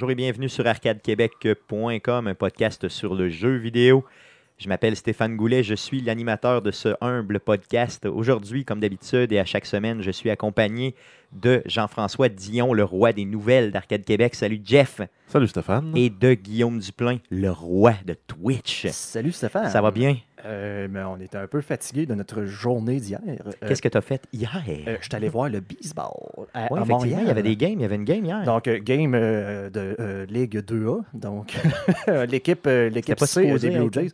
Bonjour et bienvenue sur arcadequebec.com, un podcast sur le jeu vidéo. Je m'appelle Stéphane Goulet, je suis l'animateur de ce humble podcast. Aujourd'hui, comme d'habitude et à chaque semaine, je suis accompagné de Jean-François Dion, le roi des nouvelles d'Arcade Québec. Salut Jeff. Salut Stéphane. Et de Guillaume Duplain, le roi de Twitch. Salut Stéphane. Ça va bien? Euh, mais on était un peu fatigué de notre journée d'hier. Euh, Qu'est-ce que tu as fait hier? euh, je suis allé voir le baseball à, Montréal. il y avait des games. Il y avait une game hier. Donc, game de Ligue 2A. Donc, l'équipe l'équipe C des Blue Jays.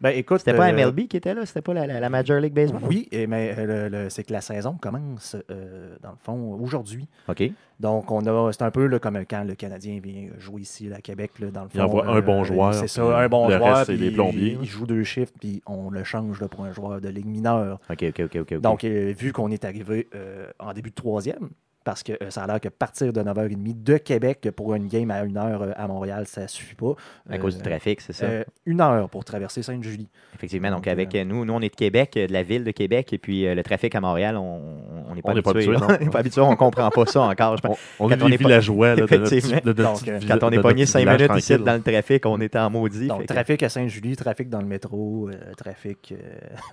Ben, écoute, C'était pas euh, MLB qui était là? C'était pas la, la- la Major League Baseball? Oui, et- mais euh, le- le- c'est que la saison commence, euh, dans le fond, aujourd'hui. OK. Donc, on a, c'est un peu là, comme quand le Canadien vient jouer ici à Québec, là, dans le fond. Il envoie un bon joueur, C'est ça, un bon le joueur. reste, puis des plombiers, Il, joue deux chiffres, puis on le change là, pour un joueur de Ligue mineure. OK, OK, OK. Donc, euh, vu qu'on est arrivé euh, en début de troisième, parce que euh, ça a l'air que partir de 9h30 de Québec pour une game à 1h à Montréal, ça ne suffit pas. à cause Euh, du trafic, c'est ça? euh, une heure pour traverser Sainte-Julie. Effectivement, donc Donc, avec euh, euh, nous, nous on est de Québec, euh, de la ville de Québec, et puis euh, le trafic à Montréal, on on n'est pas On n'est pas habitué. on n'est pas habitué, on comprend pas ça encore. Je pense. On, on Quand est est des villageois là, de notre de notre Donc, euh, Quand on de est pogné petit 5 village minutes ici dans le trafic, on était en maudit. Donc, fait que- trafic à Sainte-Julie, trafic dans le métro, euh, trafic euh,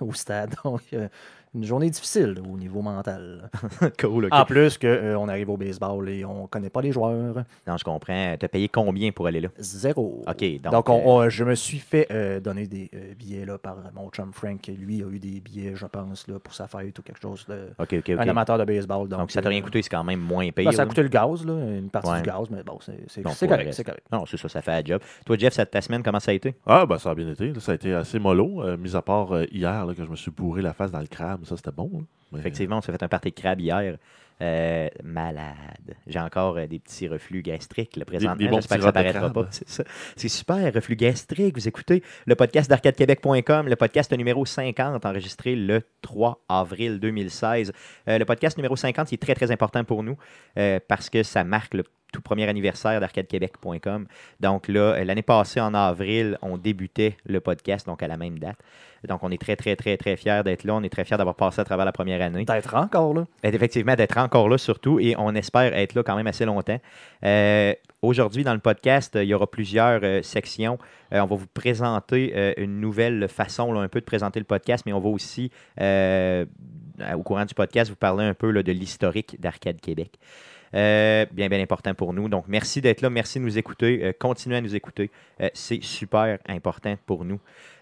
au stade. Donc, euh, une journée difficile là, au niveau mental. cool. En plus qu'on arrive au baseball et on ne connaît pas les joueurs. Non, je comprends. Tu as payé combien pour aller là? Zéro. OK, donc, Donc, on- euh, on- je me suis fait euh, donner des euh, billets là, par mon chum Frank. Lui a eu des billets, je pense, là, pour sa fête ou quelque chose. de- OK, OK, OK. Un amateur de baseball. Donc, Donc, ça t'a rien euh, coûté, c'est quand même moins payé. ben, ça a là. coûté le gaz, là, une partie Ouais. du gaz, mais bon, c'est correct, c'est correct. Non, c'est ça, ça fait la job. Toi, Jeff, ça- ta semaine, comment ça a été? Ah, ben ça a bien été. là. Ça a été assez mollo, euh, mis à part euh, hier là, que je me suis bourré la face dans le crabe. Ça, c'était bon. Mais- Effectivement, on s'est fait un party de crabe hier. Euh, malade. J'ai encore euh, des petits reflux gastriques le présentement. des J'espère que ça paraîtra pas. C'est ça. C'est super, reflux gastrique. Vous écoutez le podcast d'arcadequebec.com, le podcast numéro 50, enregistré le 3 avril 2016. Euh, le podcast numéro 50, il est très, très important pour nous parce que ça marque le tout premier anniversaire d'arcadequebec.com. Donc là, euh, l'année passée, en avril, on débutait le podcast, donc à la même date. Donc, on est très, très, très, très fiers d'être là. On est très fiers d'avoir passé à travers la première année. D'être encore là. Et Effectivement, d'être encore là surtout, et on espère être là quand même assez longtemps. Euh, Aujourd'hui, dans le podcast, euh, il y aura plusieurs euh, sections. Euh, on va vous présenter euh, une nouvelle façon là, un peu de présenter le podcast, mais on va aussi, euh, au courant du podcast, vous parler un peu là, de l'historique d'Arcade Québec. Euh, bien, bien important pour nous. Donc, merci d'être là, merci de nous écouter. Euh, continuez à nous écouter. Euh, C'est super important pour nous.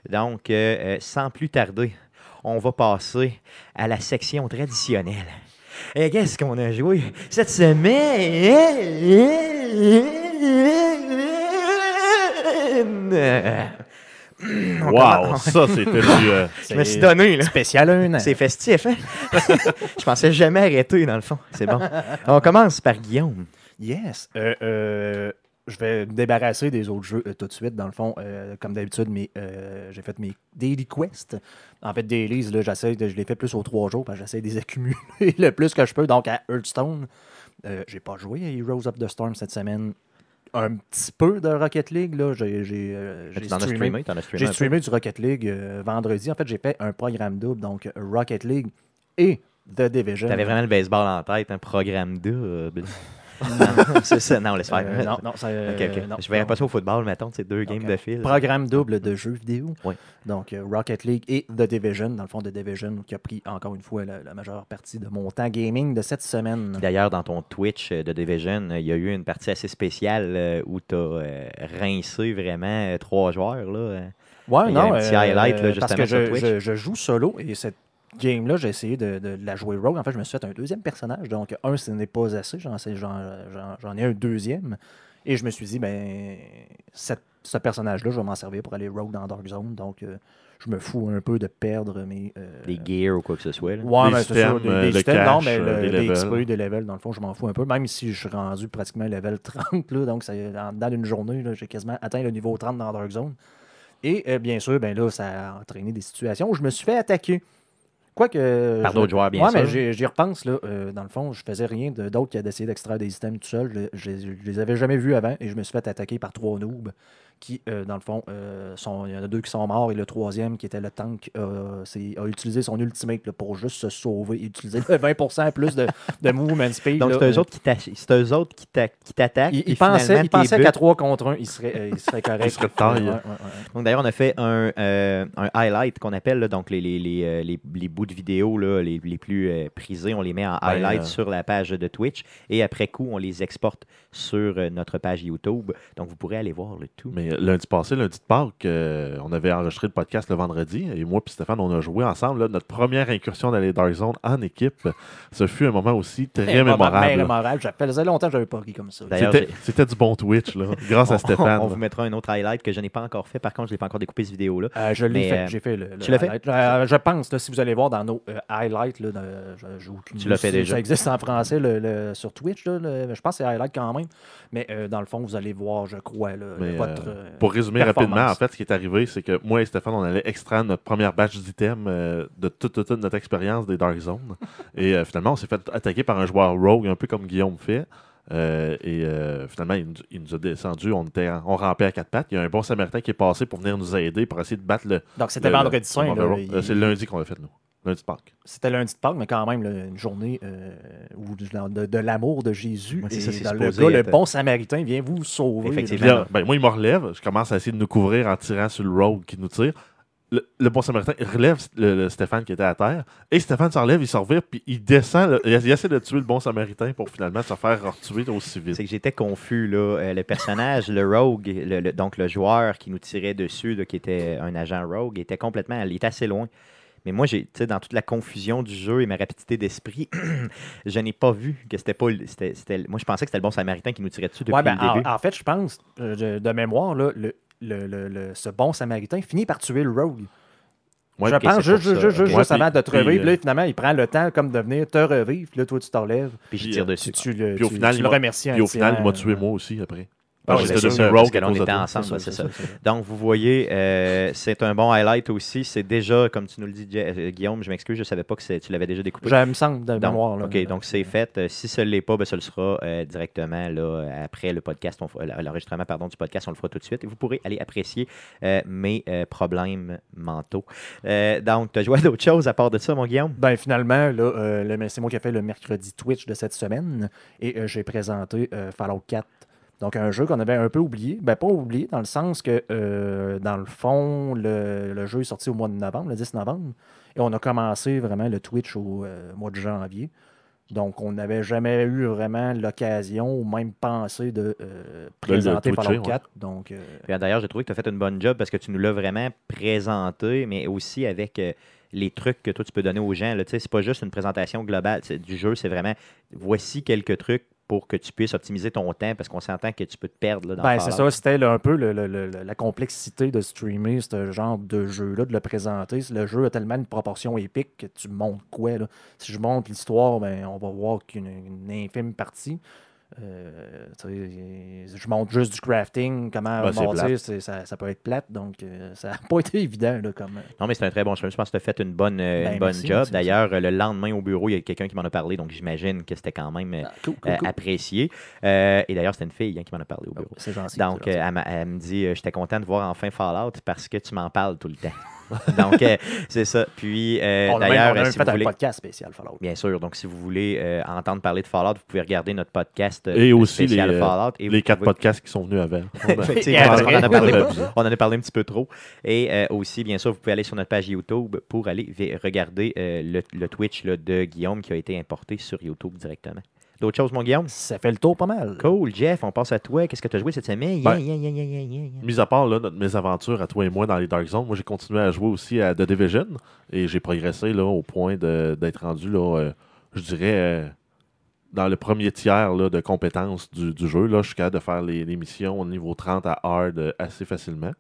Donc, sans plus tarder, on va passer à la section traditionnelle. Et qu'est-ce qu'on a joué cette semaine? On Wow, commence- ça, c'était du. euh, Je me suis donné, là. Spécial un an. C'est festif, hein? Je pensais jamais arrêter, dans le fond. C'est bon. On commence par Guillaume. Yes. Euh, euh, je vais me débarrasser des autres jeux euh, tout de suite. Dans le fond, euh, comme d'habitude, euh, j'ai fait mes daily quests. En fait, dailies, là, j'essaie de, je les fais plus aux trois jours parce que j'essaie de les accumuler le plus que je peux. Donc, à Hearthstone, euh, j'ai pas joué à Heroes of the Storm cette semaine. Un petit peu de Rocket League. Là. J'ai, j'ai, euh, j'ai streamé. J'ai streamé du Rocket League euh, vendredi. En fait, j'ai fait un programme double, donc Rocket League et The Division. T'avais vraiment le baseball en tête, un programme double. Non, c'est ça. Non, laisse faire. Euh, non, non, ça, euh, non, je verrais pas ça au football, mettons, c'est deux games de euh, fil. Programme double de jeux vidéo. Oui. Donc, euh, Rocket League et The Division. Dans le fond, The Division, qui a pris encore une fois la, la majeure partie de mon temps gaming de cette semaine. D'ailleurs, dans ton Twitch euh, de Division, euh, il y a eu une partie assez spéciale euh, où tu as rincé vraiment euh, trois joueurs. Là. euh. Ouais, non, un petit highlight, là, parce justement, que je, Twitch. je- je joue solo et cette game-là, j'ai essayé de, de la jouer rogue. En fait, je me suis fait un deuxième personnage. Donc, un, ce n'est pas assez. J'en sais- j'en- j'en- j'en ai un deuxième. Et je me suis dit, ben, cette- ce personnage-là, je vais m'en servir pour aller rogue dans Dark Zone. Donc, euh, je me fous un peu de perdre mes. euh, Des gears ou quoi que ce soit. là. Ouais, Des mais c'est ça, systèmes, euh, le systèmes, non, cash, mais euh, le- des des levels. XP, des levels, dans le fond, je m'en fous un peu. Même si je suis rendu pratiquement level 30, là, donc ça, dedans d'une journée, là, j'ai quasiment atteint le niveau 30 dans Dark Zone. Et euh, bien sûr, ben là, ça a entraîné des situations où je me suis fait attaquer. Quoique. Par je- d'autres joueurs, bien ouais, sûr. mais j'y- repense, là. euh, dans le fond, je faisais rien d'autre qu'à d'essayer d'extraire des systèmes tout seul. Je, je- je les avais jamais vus avant et je me suis fait attaquer par trois noobs qui, euh, dans le fond, euh, sont, il y en a deux qui sont morts et le troisième, qui était le tank, euh, a utilisé son ultimate là, pour juste se sauver et utiliser le 20% plus de, de movement speed. Donc, c'est eux Euh, autres qui t'attaquent. il, puis il pensait, finalement, il pensait qu'à buts- 3 contre 1, il serait, euh, il serait correct. Il serait de taille. Ouais, ouais, ouais. Donc, d'ailleurs, on a fait un, euh, un highlight qu'on appelle, là, donc les, les, les, euh, les- les bouts de vidéo là, les, les plus euh, prisés, on les met en Ben, highlight euh, sur la page de Twitch et après coup, on les exporte sur euh, notre page YouTube. Donc, vous pourrez aller voir le tout. Mais euh, lundi passé, lundi de Pâques, euh, on avait enregistré le podcast le vendredi et moi et Stéphane, on a joué ensemble là, notre première incursion dans les Dark Zone en équipe. Ce fut un moment aussi très Très mémorable. mémorable. Ça faisait longtemps que je n'avais pas ri comme ça. C'était du bon Twitch, là, grâce à Stéphane. on vous mettra un autre highlight que je n'ai pas encore fait. Par contre, je n'ai pas encore découpé cette vidéo-là. Euh, je l'ai fait. euh, J'ai fait le, le tu l'as fait? Euh, je pense, là, si vous allez voir dans nos euh, highlights, là, je- j'ai aucune Tu l'as fait déjà. Ça existe en français le- le- sur Twitch. Là, le- je pense que c'est highlight quand même. Mais euh, dans le fond, vous allez voir, je crois, là, Mais, votre. euh, euh, Pour résumer rapidement, en fait, ce qui est arrivé, c'est que moi et Stéphane, on allait extraire notre première batch d'items euh, de toute, toute, toute notre expérience des Dark Zones. et euh, finalement, on s'est fait attaquer par un joueur rogue, un peu comme Guillaume fait. Euh, et euh, finalement, il nous, il nous a descendu, on, était, en- on rampait à quatre pattes. Il y a un bon samaritain qui est passé pour venir nous aider, pour essayer de battre le. Donc, c'était le- vendredi le- saint. le là, rogue. il- C'est le lundi qu'on l'a fait, nous. Lundi de Pâques. C'était lundi de Pâques, mais quand même, là, une journée euh, où de, de- de l'amour de Jésus. Ouais, c'est et ça, dans le le être- bon samaritain vient vous sauver. Effectivement. ben, moi, il me relève. Je commence à essayer de nous couvrir en tirant sur le rogue qui nous tire. Le, le bon samaritain il relève le, le Stéphane qui était à terre. Et Stéphane s'enlève, il se revire, puis il descend. le- il, il essaie de tuer le bon samaritain pour finalement se faire tuer aussi vite. C'est que j'étais confus. Là. Euh, le personnage, le rogue, le- le- donc le joueur qui nous tirait dessus, là, qui était un agent rogue, était complètement. Il était assez loin. Mais moi, j'ai, tu sais, dans toute la confusion du jeu et ma rapidité d'esprit, je n'ai pas vu que c'était pas. le- c'était- c'était- moi, je pensais que c'était le bon samaritain qui nous tirait dessus depuis Ouais, ben, le début. en, en fait, je pense, euh, de, de mémoire, là, le, le- le- le- ce bon samaritain finit par tuer le rogue. Ouais, je pense juste, juste, juste, avant de te puis, revivre. euh, Là, finalement, il prend le temps comme de venir te revivre. Puis là, toi, tu t'enlèves. Puis je tire euh, dessus. Tu, tu le, Puis au final, tu il le remercies un Puis au final, il m'a tué moi aussi après. Ah, Parce que c'est parce que là, on était ensemble, ça, c'est c'est ça. c'est ça. Donc, vous voyez, euh, c'est un bon highlight aussi. C'est déjà, comme tu nous le dis, euh, Guillaume, je m'excuse, je ne savais pas que tu l'avais déjà découpé. Je me semble de Donc, mémoire. là. OK, donc c'est fait. Euh, si ce ne l'est pas, ben, ce le sera euh, directement là, après le podcast, l'enregistrement pardon, du podcast, on le fera tout de suite. Et vous pourrez aller apprécier euh, mes problèmes mentaux. Donc, tu as joué à d'autres choses à part de ça, mon Guillaume? Ben finalement, là, le- c'est moi qui ai fait le mercredi Twitch de cette semaine et j'ai présenté Fallout 4. Donc un jeu qu'on avait un peu oublié. Ben pas oublié dans le sens que euh, dans le fond, le, le jeu est sorti au mois de novembre, le 10 novembre. Et on a commencé vraiment le Twitch au euh, mois de janvier. Donc on n'avait jamais eu vraiment l'occasion ou même pensé de euh, présenter Fallout ouais. 4. Donc euh, Puis, D'ailleurs, j'ai trouvé que tu as fait une bonne job parce que tu nous l'as vraiment présenté, mais aussi avec euh, les trucs que toi, tu peux donner aux gens. sais, C'est pas juste une présentation globale du jeu, c'est vraiment voici quelques trucs pour que tu puisses optimiser ton temps parce qu'on s'entend que tu peux te perdre là, dans Ben, c'est ça, c'était là, un peu le- le- le- la complexité de streamer ce genre de jeu-là, de le présenter. Le jeu a tellement une proportion épique que tu montres quoi. Là. Si je montre l'histoire, ben, on va voir qu'une une infime partie. Euh, je montre juste du crafting, comment Ouais, bâtir, c'est- ça, ça peut être plate, donc euh, ça n'a pas été évident. Là, comme, Non, mais c'est un très bon chemin. Je pense que tu as fait une bonne, euh, Ben, une bonne merci, job. D'ailleurs, euh, le lendemain au bureau, il y a quelqu'un qui m'en a parlé, donc j'imagine que c'était quand même euh, Ah, cool, cool, euh, cool. apprécié. Euh, et d'ailleurs, c'était une fille hein, qui m'en a parlé au bureau. C'est gentil. Donc, gentil. euh, elle, elle me dit euh, J'étais content de voir enfin Fallout parce que tu m'en parles tout le temps. donc, euh, c'est ça. Puis, euh, on a même, d'ailleurs, on a euh, si fait vous un voulez. podcast spécial Fallout. Bien sûr. Donc, si vous voulez euh, entendre parler de Fallout, vous pouvez regarder notre podcast euh, Et aussi spécial les, Fallout. Et Les quatre pouvez- podcasts qui sont venus avant. Effectivement, en, a parlé, on en a parlé un petit peu trop. Et euh, aussi, bien sûr, vous pouvez aller sur notre page YouTube pour aller regarder euh, le, le Twitch là, de Guillaume qui a été importé sur YouTube directement. D'autres choses, mon Guillaume? Ça fait le tour pas mal. Cool, Jeff, on passe à toi. Qu'est-ce que tu as joué cette semaine? Yeah, Ben, yeah, yeah, yeah, yeah, yeah, yeah. Mis à part là, notre mésaventure à toi et moi dans les Dark Zones, moi j'ai continué à jouer aussi à The Division et j'ai progressé là, au point de- d'être rendu, là, euh, je dirais, euh, dans le premier tiers là, de compétences du, du jeu. Là, je suis capable de faire les, les missions au niveau 30 à hard euh, assez facilement.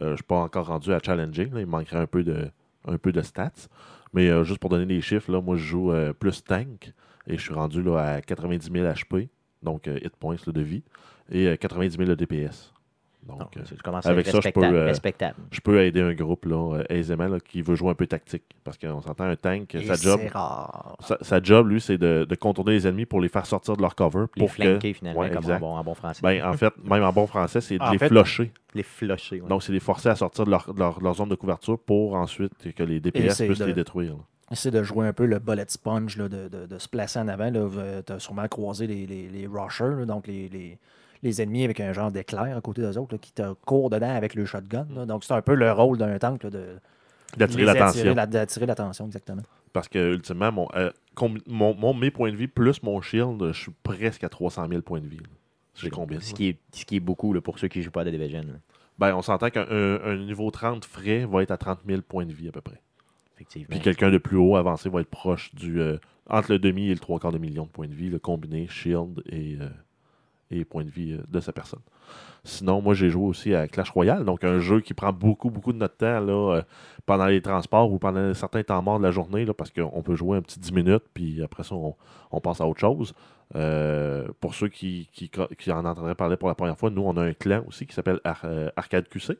Euh, je ne suis pas encore rendu à challenging. là, il manquerait un peu de, un peu de stats. Mais euh, juste pour donner des chiffres, là, moi je joue euh, plus tank et je suis rendu là, à 90 000 HP, donc euh, hit points là, de vie, et euh, 90 000 de DPS. Donc, Donc, euh, avec ça, je peux, euh, je peux aider un groupe là, euh, aisément là, qui veut jouer un peu tactique. Parce qu'on s'entend un tank, Et sa job, rare. sa, sa job, lui, c'est de, de contourner les ennemis pour les faire sortir de leur cover. Les Pour que, flanquer, finalement, Ouais, comme en bon, en bon français. ben, en fait, même en bon français, c'est de En les fait- flusher. les flusher. ouais. Donc, c'est les forcer à sortir de leur, de leur- leur zone de couverture pour ensuite que les DPS puissent de- les détruire. là. Essayer de jouer un peu le bullet sponge, là, de, de- de se placer en avant. Tu as sûrement croisé les, les, les rushers, là, donc les, les, les ennemis avec un genre d'éclair à côté d'eux autres, là, qui te courent dedans avec le shotgun. là. Donc, c'est un peu le rôle d'un tank là, de D'attirer l'attention. attirer la- d'attirer l'attention, exactement. Parce que, ultimement, mon, euh, mon, mon- mes points de vie plus mon shield, je suis presque à 300 000 points de vie. J'ai combien Ce qui, est, ce qui est beaucoup là, pour ceux qui ne jouent pas à The Division. là. Ben, on s'entend qu'un un- un niveau 30 frais va être à 30 000 points de vie à peu près. Puis quelqu'un de plus haut avancé va être proche du. euh, entre le demi et le trois quarts de million de points de vie, le combiné shield et, euh, et points de vie euh, de sa personne. Sinon, moi, j'ai joué aussi à Clash Royale, donc un jeu qui prend beaucoup, beaucoup de notre temps là, pendant les transports ou pendant certains temps morts de la journée, là, parce qu'on peut jouer un petit 10 minutes, puis après ça, on, on passe à autre chose. Pour ceux qui, qui, qui en entendraient parler pour la première fois, nous, on a un clan aussi qui s'appelle Ar- Arcade QC.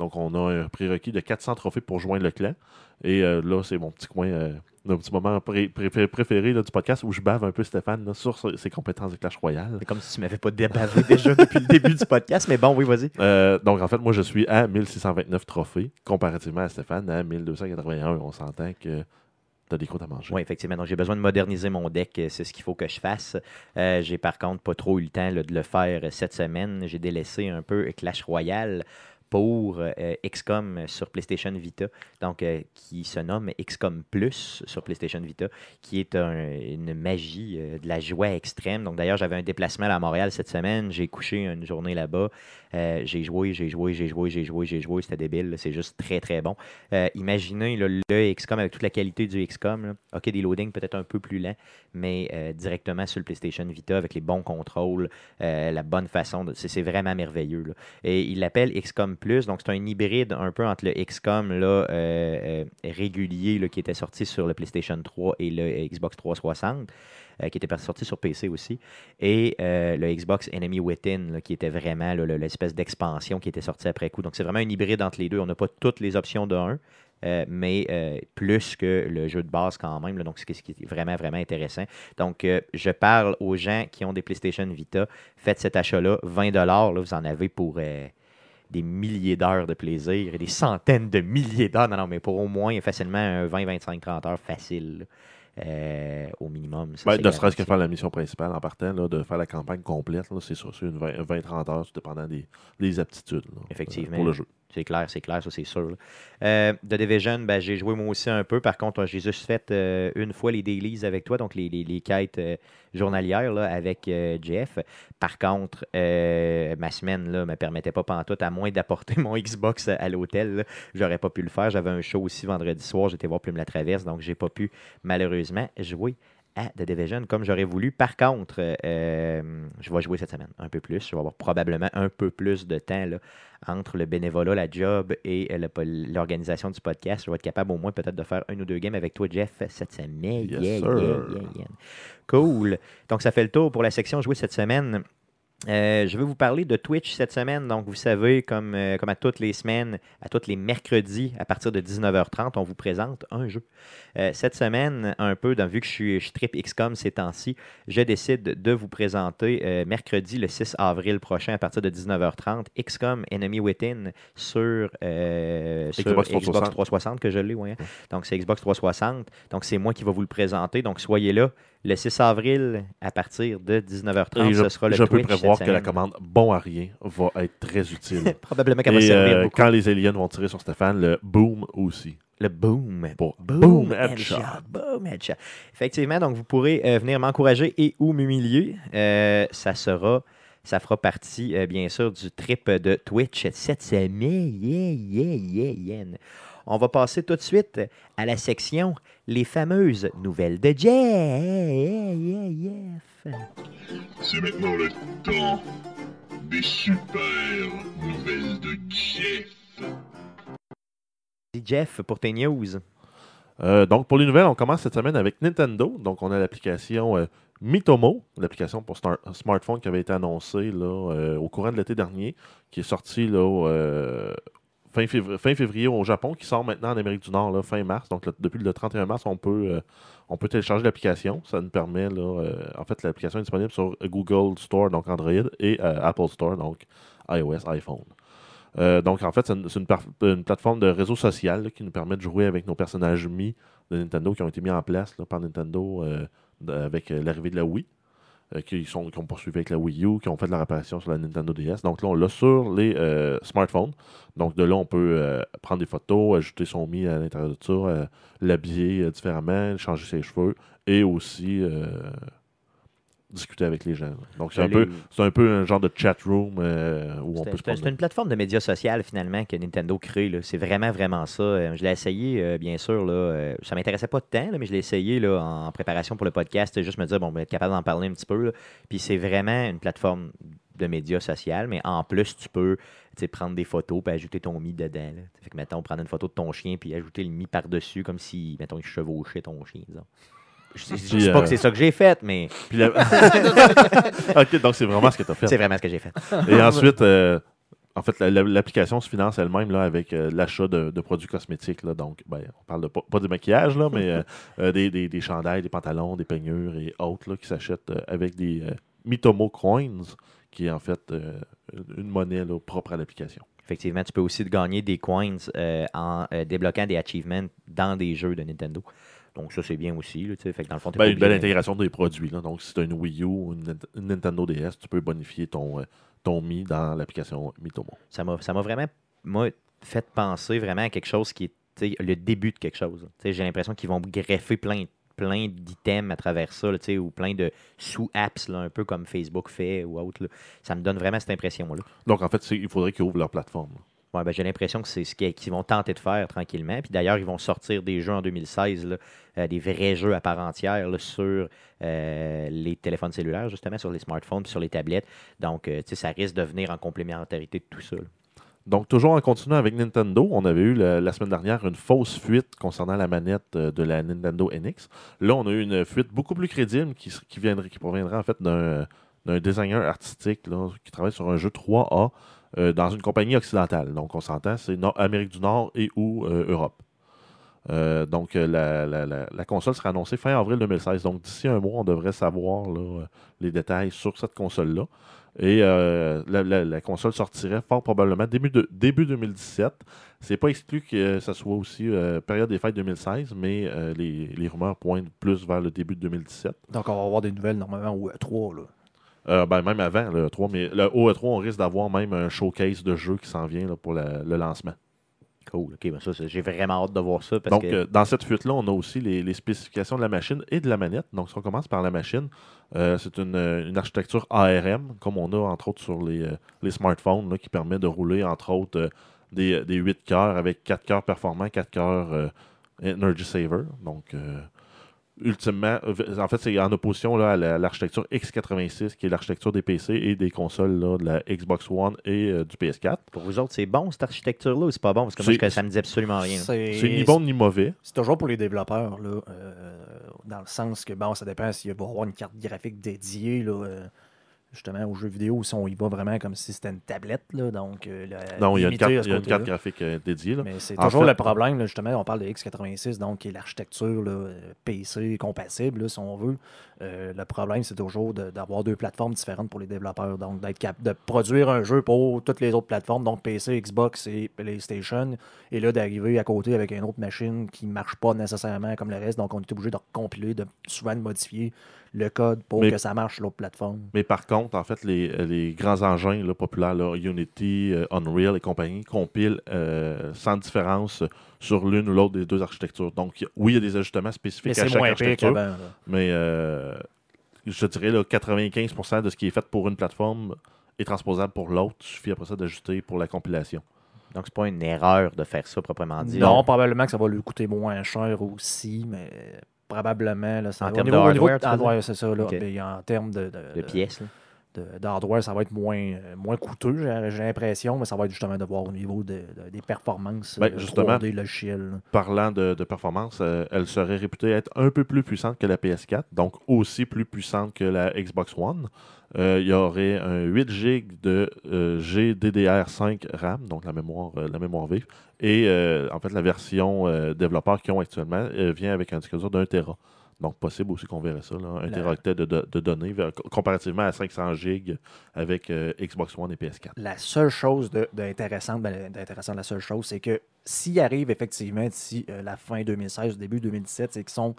Donc, on a un prérequis de 400 trophées pour joindre le clan. Et euh, là, c'est mon petit coin, euh, mon petit moment pré- pré- préféré là, du podcast où je bave un peu Stéphane là, sur ses compétences de Clash Royale. C'est comme si tu m'avais pas débavé déjà depuis le début du podcast, mais bon, oui, vas-y. Euh, donc, en fait, moi, je suis à 1629 trophées, comparativement à Stéphane à 1281. On s'entend que tu as des croûtes à manger. Oui, effectivement. Donc, j'ai besoin de moderniser mon deck. euh, C'est ce qu'il faut que je fasse. Euh, j'ai par contre pas trop eu le temps là, de le faire euh, cette semaine. J'ai délaissé un peu Clash Royale pour euh, XCOM sur PlayStation Vita, donc euh, qui se nomme XCOM Plus sur PlayStation Vita, qui est un- une magie euh, de la joie extrême. Donc d'ailleurs, j'avais un déplacement à Montréal cette semaine, j'ai couché une journée là-bas, Euh, j'ai joué, j'ai joué, j'ai joué, j'ai joué, j'ai joué, c'était débile, c'est juste très très bon. Euh, imaginez le XCOM avec toute la qualité du XCOM. OK, des loadings peut-être un peu plus lents, mais euh, directement sur le PlayStation Vita avec les bons contrôles, euh, la bonne façon. de- C'est vraiment merveilleux. Et il l'appelle XCOM Plus, donc c'est un hybride un peu entre le XCOM là, euh, euh, régulier qui était sorti sur le PlayStation 3 et le Xbox 360. Euh, qui était sorti sur PC aussi, et euh, le Xbox Enemy Within, qui était vraiment l'espèce d'expansion qui était sorti après coup. Donc c'est vraiment un hybride entre les deux. On n'a pas toutes les options de un, euh, mais plus que le jeu de base quand même. donc, c'est ce qui est vraiment, vraiment intéressant. Donc, je parle aux gens qui ont des PlayStation Vita. Faites cet achat-là, 20 là, Vous en avez pour des milliers d'heures de plaisir et des centaines de milliers d'heures. Non, non, mais pour au moins facilement un 20, 25, 30 heures facile. Euh, au minimum. Ça, Ben, ne serait-ce que faire la mission principale en partant, là, de faire la campagne complète, c'est sûr, c'est une 20-30 heures, tout dépendant des, des aptitudes là, Effectivement. pour le jeu. C'est clair, c'est clair, ça c'est sûr. Euh, The Division, ben, j'ai joué moi aussi un peu. Par contre, j'ai juste fait euh, une fois les dailies avec toi, donc les, les- les quêtes euh, journalières là, avec euh, Jeff. Par contre, euh, ma semaine ne me permettait pas pantoute, à moins d'apporter mon Xbox à, à l'hôtel. J'aurais pas pu le faire. J'avais un show aussi vendredi soir. J'étais voir Plume la Traverse, donc j'ai pas pu malheureusement jouer à The Division comme j'aurais voulu. Par contre, euh, je vais jouer cette semaine un peu plus. Je vais avoir probablement un peu plus de temps là, entre le bénévolat, la job et euh, l'organisation du podcast. Je vais être capable au moins peut-être de faire un ou deux games avec toi, Jeff, cette semaine. Yes, yeah, yeah, yeah. Cool. Donc, ça fait le tour pour la section jouer cette semaine. Euh, je vais vous parler de Twitch cette semaine. Donc, vous savez, comme, euh, comme à toutes les semaines, à tous les mercredis, à partir de 19h30, on vous présente un jeu. Euh, cette semaine, un peu, dans, vu que je suis, je trip XCOM ces temps-ci, je décide de vous présenter mercredi, le 6 avril prochain, à partir de 19h30, XCOM Enemy Within sur, euh, sur Xbox Xbox 360. 360 que je l'ai, oui. hein. Donc, c'est Xbox 360. Donc, c'est moi qui vais vous le présenter. Donc, soyez là. Le 6 avril, à partir de 19h30, Et je, ce sera le je peux prévoir que la commande bon à rien va être très utile. Probablement qu'elle va servir euh, beaucoup. quand les aliens vont tirer sur Stéphane, le boom aussi. Le boom. Pour Boom, boom headshot. headshot. Boom headshot. Effectivement, donc vous pourrez euh, venir m'encourager et ou m'humilier. Euh, ça sera, ça fera partie, euh, bien sûr, du trip de Twitch cette semaine. Yeah, yeah, yeah, yeah. On va passer tout de suite à la section Les fameuses nouvelles de Jeff. C'est maintenant le temps des super nouvelles de Jeff. Jeff, pour tes news. Euh, donc, pour les nouvelles, on commence cette semaine avec Nintendo. Donc, on a l'application euh, Mitomo, l'application pour star- smartphone qui avait été annoncée là, euh, au courant de l'été dernier, qui est sortie là, euh, fin, février, fin février au Japon, qui sort maintenant en Amérique du Nord, là, fin mars. Donc, depuis le 31 mars, on peut, euh, on peut télécharger l'application. Ça nous permet, là, euh, en fait, l'application est disponible sur Google Store, donc Android, et euh, Apple Store, donc iOS, iPhone. Donc, en fait, c'est une, plateforme de réseau social qui nous permet de jouer avec nos personnages mis de Nintendo qui ont été mis en place par Nintendo avec l'arrivée de la Wii, qui, sont, qui ont poursuivi avec la Wii U, qui ont fait leur apparition sur la Nintendo DS. Donc là, on l'a sur les euh, smartphones. Donc de là, on peut euh, prendre des photos, ajouter son Mi à l'intérieur de ça, euh, l'habiller euh, différemment, changer ses cheveux et aussi euh, discuter avec les gens. Donc c'est un, Les- peu, c'est un peu un genre de chat room euh, où on peut se C'est une plateforme de médias sociaux finalement que Nintendo crée. là. C'est vraiment, vraiment ça. Euh, Je l'ai essayé, euh, bien sûr. Là, euh, ça m'intéressait pas de temps, là, mais je l'ai essayé là, en préparation pour le podcast. Juste me dire, bon, on va être capable d'en parler un petit peu. là. Puis c'est vraiment une plateforme de médias sociaux, mais en plus, tu peux prendre des photos et ajouter ton mi dedans. Là. Fait que, mettons, prendre une photo de ton chien puis ajouter le mi par-dessus comme si, mettons, il chevauchait ton chien. disons. Je ne dis pas euh, que c'est ça que j'ai fait, mais Puis la- ok, donc c'est vraiment ce que tu as fait. c'est vraiment ce que j'ai fait. Et ensuite, euh, en fait, la- la- l'application se finance elle-même là, avec euh, l'achat de, de produits cosmétiques. Là, donc, ben, on parle de pas, pas de maquillage, là, mais euh, euh, des, des, des chandails, des pantalons, des peignures et autres là, qui s'achètent euh, avec des euh, Mitomo Coins, qui est en fait euh, une monnaie là, propre à l'application. Effectivement, tu peux aussi gagner des coins euh, en euh, débloquant des achievements dans des jeux de Nintendo. Donc ça, c'est bien aussi. Là, fait que dans le fond, Ben, une belle intégration des produits. Là. Donc, si tu as une Wii U ou une, Nint- une Nintendo DS, tu peux bonifier ton, euh, ton Mi dans l'application Mitomo. Ça m'a ça m'a vraiment moi, fait penser vraiment à quelque chose qui est le début de quelque chose. J'ai l'impression qu'ils vont greffer plein, plein d'items à travers ça, là, ou plein de sous-apps, un peu comme Facebook fait ou autre. là. Ça me donne vraiment cette impression-là. Donc, en fait, il faudrait qu'ils ouvrent leur plateforme. Ben, j'ai l'impression que c'est ce qu'ils vont tenter de faire tranquillement. Puis d'ailleurs, ils vont sortir des jeux en 2016, là, euh, des vrais jeux à part entière sur euh, les téléphones cellulaires, justement, sur les smartphones puis sur les tablettes. Donc, euh, ça risque de venir en complémentarité de tout ça. Donc, toujours en continuant avec Nintendo, on avait eu la, semaine dernière une fausse fuite concernant la manette de la Nintendo NX. Là, on a eu une fuite beaucoup plus crédible qui, qui, viendrait, qui proviendrait en fait d'un d'un designer artistique là, qui travaille sur un jeu 3A euh, dans une compagnie occidentale. Donc, on s'entend, c'est Amérique du Nord et ou euh, Europe. Euh, donc, la, la- la- console sera annoncée fin avril 2016. Donc, d'ici un mois, on devrait savoir les détails sur cette console-là. Et la, console sortirait fort probablement début, de, début 2017. C'est pas exclu que ça soit aussi période des fêtes 2016, mais les, les rumeurs pointent plus vers le début de 2017. Donc, on va avoir des nouvelles normalement au E3. Là. Euh, ben, même avant le E3, mais le, au E3, on risque d'avoir même un showcase de jeu qui s'en vient là, pour la- le lancement. Cool. OK, ben ça, j'ai vraiment hâte de voir ça parce Donc, que euh, dans cette fuite-là, on a aussi les, les spécifications de la machine et de la manette. Donc, si on commence par la machine, euh, c'est une, une architecture ARM, comme on a entre autres sur les, les smartphones, là, qui permet de rouler entre autres des, des 8 cœurs avec 4 cœurs performants, 4 cœurs Energy Saver. Donc, ultimement, euh, en fait, c'est en opposition là, à la- l'architecture x86, qui est l'architecture des PC et des consoles là, de la Xbox One et euh, du PS4. pour vous autres, c'est bon cette architecture-là ou c'est pas bon? Parce que moi, je- ça me dit absolument rien. C'est ni bon ni mauvais. C'est toujours pour les développeurs, là, euh, dans le sens que, bon, ça dépend s'il va y avoir une carte graphique dédiée, là, euh, justement, aux jeux vidéo, si on y va vraiment comme si c'était une tablette, là, donc... euh, la- Non, il y a une carte, a une graphique euh, dédiée. là. Mais c'est toujours fait- le problème, là, justement, on parle de x86, donc qui est l'architecture euh, PC compatible, si on veut. Euh, le problème, c'est toujours de- d'avoir deux plateformes différentes pour les développeurs. Donc, d'être capable de produire un jeu pour toutes les autres plateformes, donc PC, Xbox et PlayStation, et là, d'arriver à côté avec une autre machine qui ne marche pas nécessairement comme le reste. Donc, on est obligé de compiler, de souvent de modifier le code pour Mais- que ça marche sur l'autre plateforme. Mais par contre, en fait, les, les grands engins là, populaires, là, Unity, euh, Unreal et compagnie, compilent euh, sans différence sur l'une ou l'autre des deux architectures. Donc, oui, il y a des ajustements Mais spécifiques à c'est chaque moins architecture, là. mais euh, je dirais là, 95% de ce qui est fait pour une plateforme est transposable pour l'autre. Il suffit après ça d'ajuster pour la compilation. Donc, c'est pas une erreur de faire ça proprement dit. Non, probablement que ça va lui coûter moins cher aussi, mais probablement. Là, ça En termes de hardware, c'est ça. Là. Mais en termes de, de- De pièces. là. d'hardware, ça va être moins, moins coûteux, j'ai l'impression, mais ça va être justement de voir au niveau de- de- des performances Ben, euh, justement. 3D logicielles. là. Parlant de, de performance, euh, elle serait réputée être un peu plus puissante que la PS4, donc aussi plus puissante que la Xbox One. Euh, il y aurait un 8 GB de euh, GDDR5 RAM, donc la mémoire, euh, la mémoire vive. Et en fait, la version développeur qu'ils ont actuellement vient avec un disque dur d'un Tera. Donc, possible aussi qu'on verrait ça, là, un La- téraoctet de, de- de données vers- comparativement à 500 GB avec euh, Xbox One et PS4. La seule chose d'intéressante, ben, d'intéressant, la seule chose, c'est que s'il arrive effectivement d'ici euh, la fin 2016, début 2017, c'est qu'ils sont,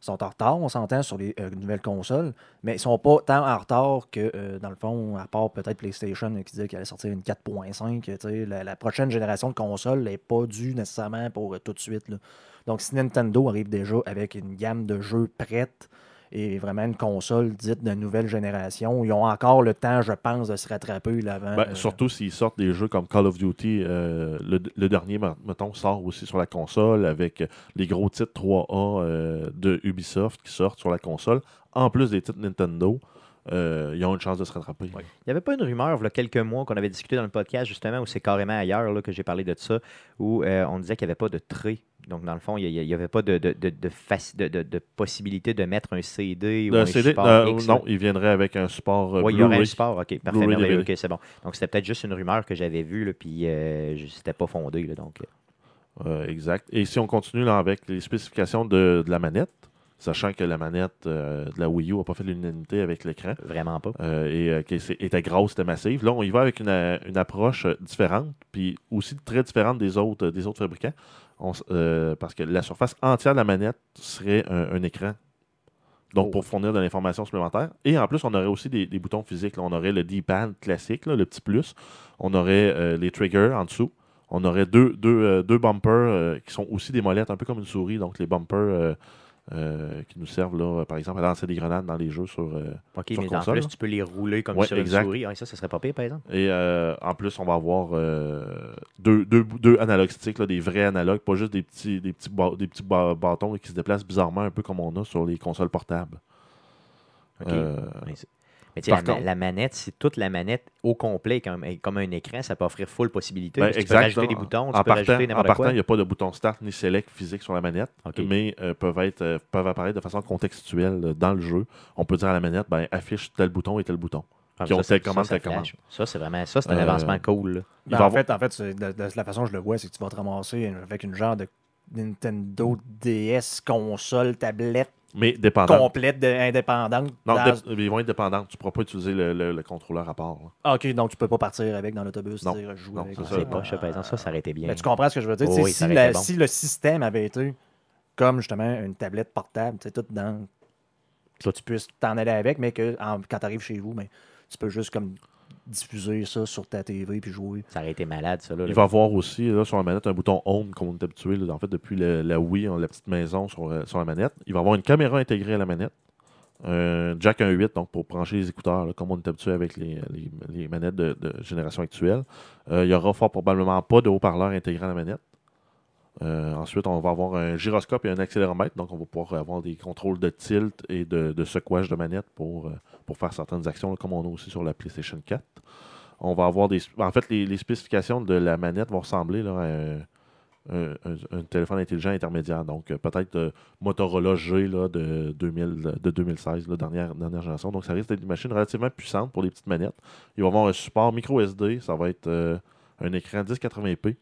sont en retard, on s'entend sur les euh, nouvelles consoles, mais ils sont pas tant en retard que, euh, dans le fond, à part peut-être PlayStation qui disait qu'elle allait sortir une 4.5, tu sais, la, la prochaine génération de consoles n'est pas due nécessairement pour euh, tout de suite. là. Donc, si Nintendo arrive déjà avec une gamme de jeux prête et vraiment une console dite de nouvelle génération, ils ont encore le temps, je pense, de se rattraper là, avant. Ben, euh, Surtout s'ils sortent des jeux comme Call of Duty, euh, le, le dernier, me- mettons, sort aussi sur la console avec les gros titres 3A euh, de Ubisoft qui sortent sur la console, en plus des titres Nintendo. euh, ils ont une chance de se rattraper. Il n'y avait pas une rumeur, il y a quelques mois, qu'on avait discuté dans le podcast, justement, où c'est carrément ailleurs là, que j'ai parlé de ça, où euh, on disait qu'il n'y avait pas de trait. Donc, dans le fond, il n'y avait pas de, possibilité de mettre un CD ou un CD, support euh, X, non, il viendrait avec un support euh, Oui, il y aurait un support, ok, parfait, merveilleux, ok, c'est bon. Donc, c'était peut-être juste une rumeur que j'avais vue, là, puis euh, c'était pas fondé, là, donc... euh, exact. Et si on continue là, avec les spécifications de, la manette, sachant que la manette de la Wii U n'a pas fait l'unanimité avec l'écran, Vraiment pas. et qu'elle était grosse, était massive. Là, on y va avec une, une approche différente, puis aussi très différente des autres, des autres fabricants, On euh, parce que la surface entière de la manette serait un, un écran. Donc, Oh. pour fournir de l'information supplémentaire. Et en plus, on aurait aussi des, des boutons physiques. là. On aurait le D-pad classique, là, le petit plus. On aurait euh, les triggers en dessous. On aurait deux, deux, euh, deux bumpers qui sont aussi des molettes, un peu comme une souris. Donc, les bumpers euh, euh, qui nous servent, là, par exemple, à lancer des grenades dans les jeux sur, euh, Ok, sur mais console, en plus, là. tu peux les rouler comme Ouais, sur exact. une souris. Ah, ça, ça serait pas pire, par exemple. Et euh, en plus, on va avoir euh, deux, deux, deux analogues sticks, là, des vrais analogues, pas juste des petits, des petits, des petits bâtons qui se déplacent bizarrement, un peu comme on a sur les consoles portables. Ok. Mais, tu sais, la, contre- manette, c'est toute la manette au complet, comme, comme un écran, ça peut offrir full possibilité. Ben, tu peux rajouter là, des boutons, tu en peux partant, rajouter en partant, il n'y a pas de bouton start ni select physique sur la manette, mais euh, peuvent, être, euh, peuvent apparaître de façon contextuelle euh, dans le jeu. On peut dire à la manette, ben, affiche tel bouton et tel bouton. Ah, qui ont ça, telle ça, commande, ça, telle ça commande. flash. Ça, c'est vraiment ça, c'est un Euh, avancement cool. Ben, en, avoir- fait, en fait, de la façon que je le vois, c'est que tu vas te ramasser avec une genre de Nintendo DS console, tablette Mais dépendant. complète de, indépendante. Non, dans- ils vont être dépendants. Tu ne pourras pas utiliser le, le- le contrôleur à part. là. Ah, ok, donc tu peux pas partir avec dans l'autobus, Non, dire, jouer non, avec. c'est pas, ça, par exemple, ça, ça aurait été bien. Ben, tu comprends ce que je veux dire? Oh oui, si, aurait la- été bon. si le système avait été comme justement une tablette portable, tu sais, tout dans. que tu puisses t'en aller avec, mais que en- quand tu arrives chez vous, ben, tu peux juste comme diffuser ça sur ta TV puis jouer. Ça aurait été malade, ça. Là, Il là. va avoir aussi là, sur la manette un bouton Home, comme on est habitué. là, en fait, depuis le- la Wii, on a la petite maison sur, euh, sur la manette. Il va avoir une caméra intégrée à la manette. Un jack 1.8, donc pour brancher les écouteurs, là, comme on est habitué avec les, les- les manettes de, de génération actuelle. Euh, il y aura fort probablement pas de haut-parleur intégré à la manette. Euh, ensuite, on va avoir un gyroscope et un accéléromètre, donc on va pouvoir avoir des contrôles de tilt et de, de secouage de manette pour, euh, pour faire certaines actions, comme on a aussi sur la PlayStation 4. On va avoir des. En fait, les, spécifications de la manette vont ressembler à un, téléphone intelligent intermédiaire. Donc, euh, peut-être euh, Motorola G de, 2000, de 2016, la dernière, génération. Donc, ça risque d'être une machine relativement puissante pour les petites manettes. Il va avoir un support micro SD. Ça va être un écran 1080p.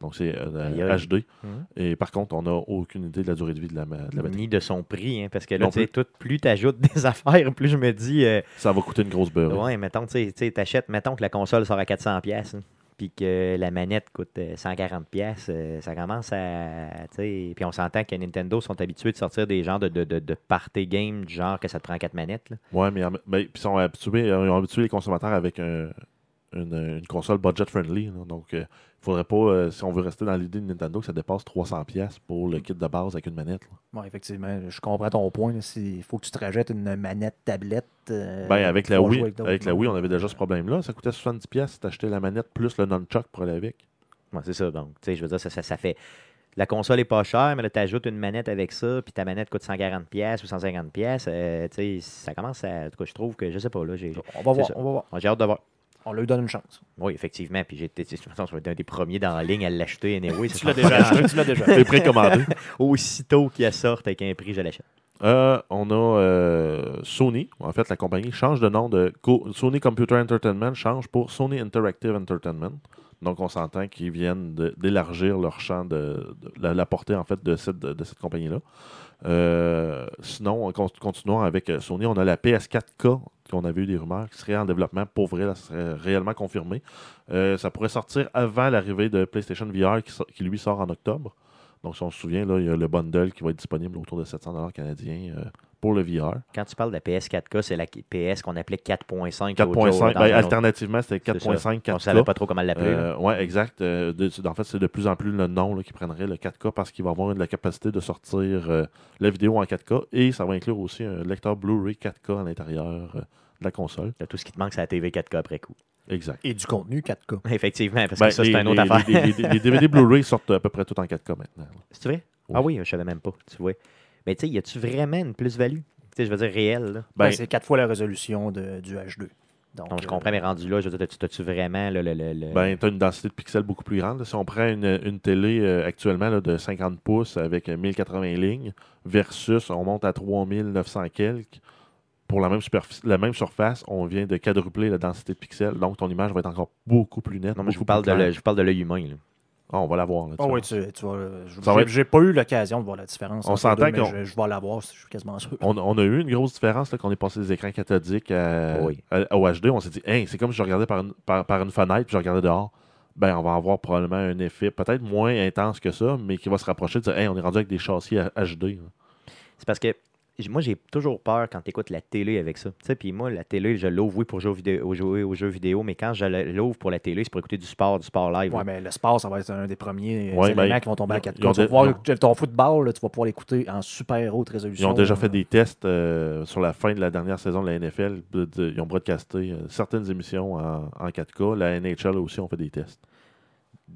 Donc, c'est euh. HD. Mhm. Et par contre, on n'a aucune idée de la durée de vie de la, de la batterie. Ni de son prix, hein, parce que là, tu sais, plus tu ajoutes des affaires, plus je me dis, euh, Ça va coûter une grosse beurre. ouais, mettons, tu sais, t'achètes, mettons que la console sort à 400$, pièces puis que la manette coûte euh, 140$, pièces, euh, ça commence à, puis on s'entend que Nintendo sont habitués de sortir des genres de, de, de, de party game, du genre que ça te prend 4 manettes. Ouais, mais, mais puis ils sont habitués, euh, ils ont habitué les consommateurs avec un- une, une console budget friendly. là. donc, il faudrait pas, euh, si on veut rester dans l'idée de Nintendo, que ça dépasse 300$ pièces pour le kit de base avec une manette. là. Bon, effectivement, je comprends ton point. Il faut que tu te rajoutes une manette tablette. euh, Ben, avec la Wii, avec la Wii, on avait déjà ce problème-là. Ça coûtait 70$ pièces si t'achetais la manette plus le nunchuck pour aller avec. Ouais, c'est ça. Donc, tu sais, je veux dire, ça, ça, ça fait. la console est pas chère, mais là, tu ajoutes une manette avec ça, puis ta manette coûte 140$ pièces ou 150$. pièces, euh, tu sais, ça commence à. En tout cas, je trouve que, je sais pas, là, j'ai On va voir, ça. on va voir. j'ai hâte de voir. On lui donne une chance. Oui, effectivement. Puis façon, je être un des premiers dans la ligne à l'acheter. Anyway, Tu l'as déjà acheté, tu l'as déjà. Précommandé. Aussitôt qu'il sorte avec un prix, je l'achète. Euh, on a euh, Sony. En fait, la compagnie change de nom de Co- Sony Computer Entertainment change pour Sony Interactive Entertainment. Donc, on s'entend qu'ils viennent de- d'élargir leur champ de, de- la, la portée en fait de cette, de, de cette compagnie-là. Euh, sinon, continuons avec euh, Sony, on a la PS4K qu'on avait eu des rumeurs qui serait en développement pour vrai, là, serait réellement confirmé. Euh, ça pourrait sortir avant l'arrivée de PlayStation VR qui, lui sort en octobre. Donc, si on se souvient, il y a le bundle qui va être disponible autour de 700 canadiens pour le VR. Quand tu parles de la PS4K, c'est la PS qu'on appelait 4.5. 4.5, ben, alternativement, c'était C'est ça. 4.5, 4K. On savait pas trop comment l'appeler. Euh, ouais, exact. Euh, de- en fait, c'est de plus en plus le nom là, qui prendrait le 4K parce qu'il va avoir la capacité de sortir euh, la vidéo en 4K et ça va inclure aussi un lecteur Blu-ray 4K à l'intérieur euh, de la console. Là, Tout ce qui te manque, c'est la TV 4K après coup. Exact. Et du contenu 4K. Effectivement, parce que Ben, ça, c'est une autre les- affaire. les- les- les DVD Blu-ray sortent à peu près tout en 4K maintenant. C'est vrai? Oui. Ah oui, je savais même pas. Tu vois. Mais tu sais, y a-tu vraiment une plus-value? Tu sais, je veux dire réelle. Ben, Ben, c'est quatre fois la résolution de- du H2. Donc, Donc, je euh, comprends, mais rendu là, je veux dire, t'as-tu vraiment le. le, le, le- Ben, tu as une densité de pixels beaucoup plus grande. là. Si on prend une, une télé euh, actuellement là, de 50 pouces avec euh, 1080 lignes versus on monte à 3900 quelques, pour la même, superficie- la même surface, on vient de quadrupler la densité de pixels. Donc, ton image va être encore beaucoup plus nette. non, mais je vous parle de le- je vous parle de l'œil humain. là. Ah, on va la voir. Là, tu Ah vois. oui, tu, tu vas. j'ai- être- pas eu l'occasion de voir la différence. On s'entend qu'on- Je, je vais l'avoir, je suis quasiment sûr. on, on a eu une grosse différence là, quand on est passé des écrans cathodiques à, Oui. à- au HD. On s'est dit, Hey, c'est comme si je regardais par une, par, par une fenêtre puis je regardais dehors. Ben, on va avoir probablement un effet peut-être moins intense que ça, mais qui va se rapprocher de dire, hey, on est rendu avec des châssis à- HD. C'est parce que moi, j'ai toujours peur quand tu écoutes la télé avec ça. Tu sais, puis moi, la télé, je l'ouvre, oui, pour jouer aux, vidéo, jouer aux jeux vidéo, mais quand je l'ouvre pour la télé, c'est pour écouter du sport, du sport live. Ouais, là. mais le sport, ça va être un des premiers Ouais, éléments ben, qui vont tomber à ils- 4K. ils ont Tu vas pouvoir ils ton football, là, tu vas pouvoir l'écouter en super haute Ils résolution. ont déjà là. fait des tests euh, sur la fin de la dernière saison de la NFL. ils ont broadcasté euh, certaines émissions en, en 4K. La NHL aussi ont fait des tests.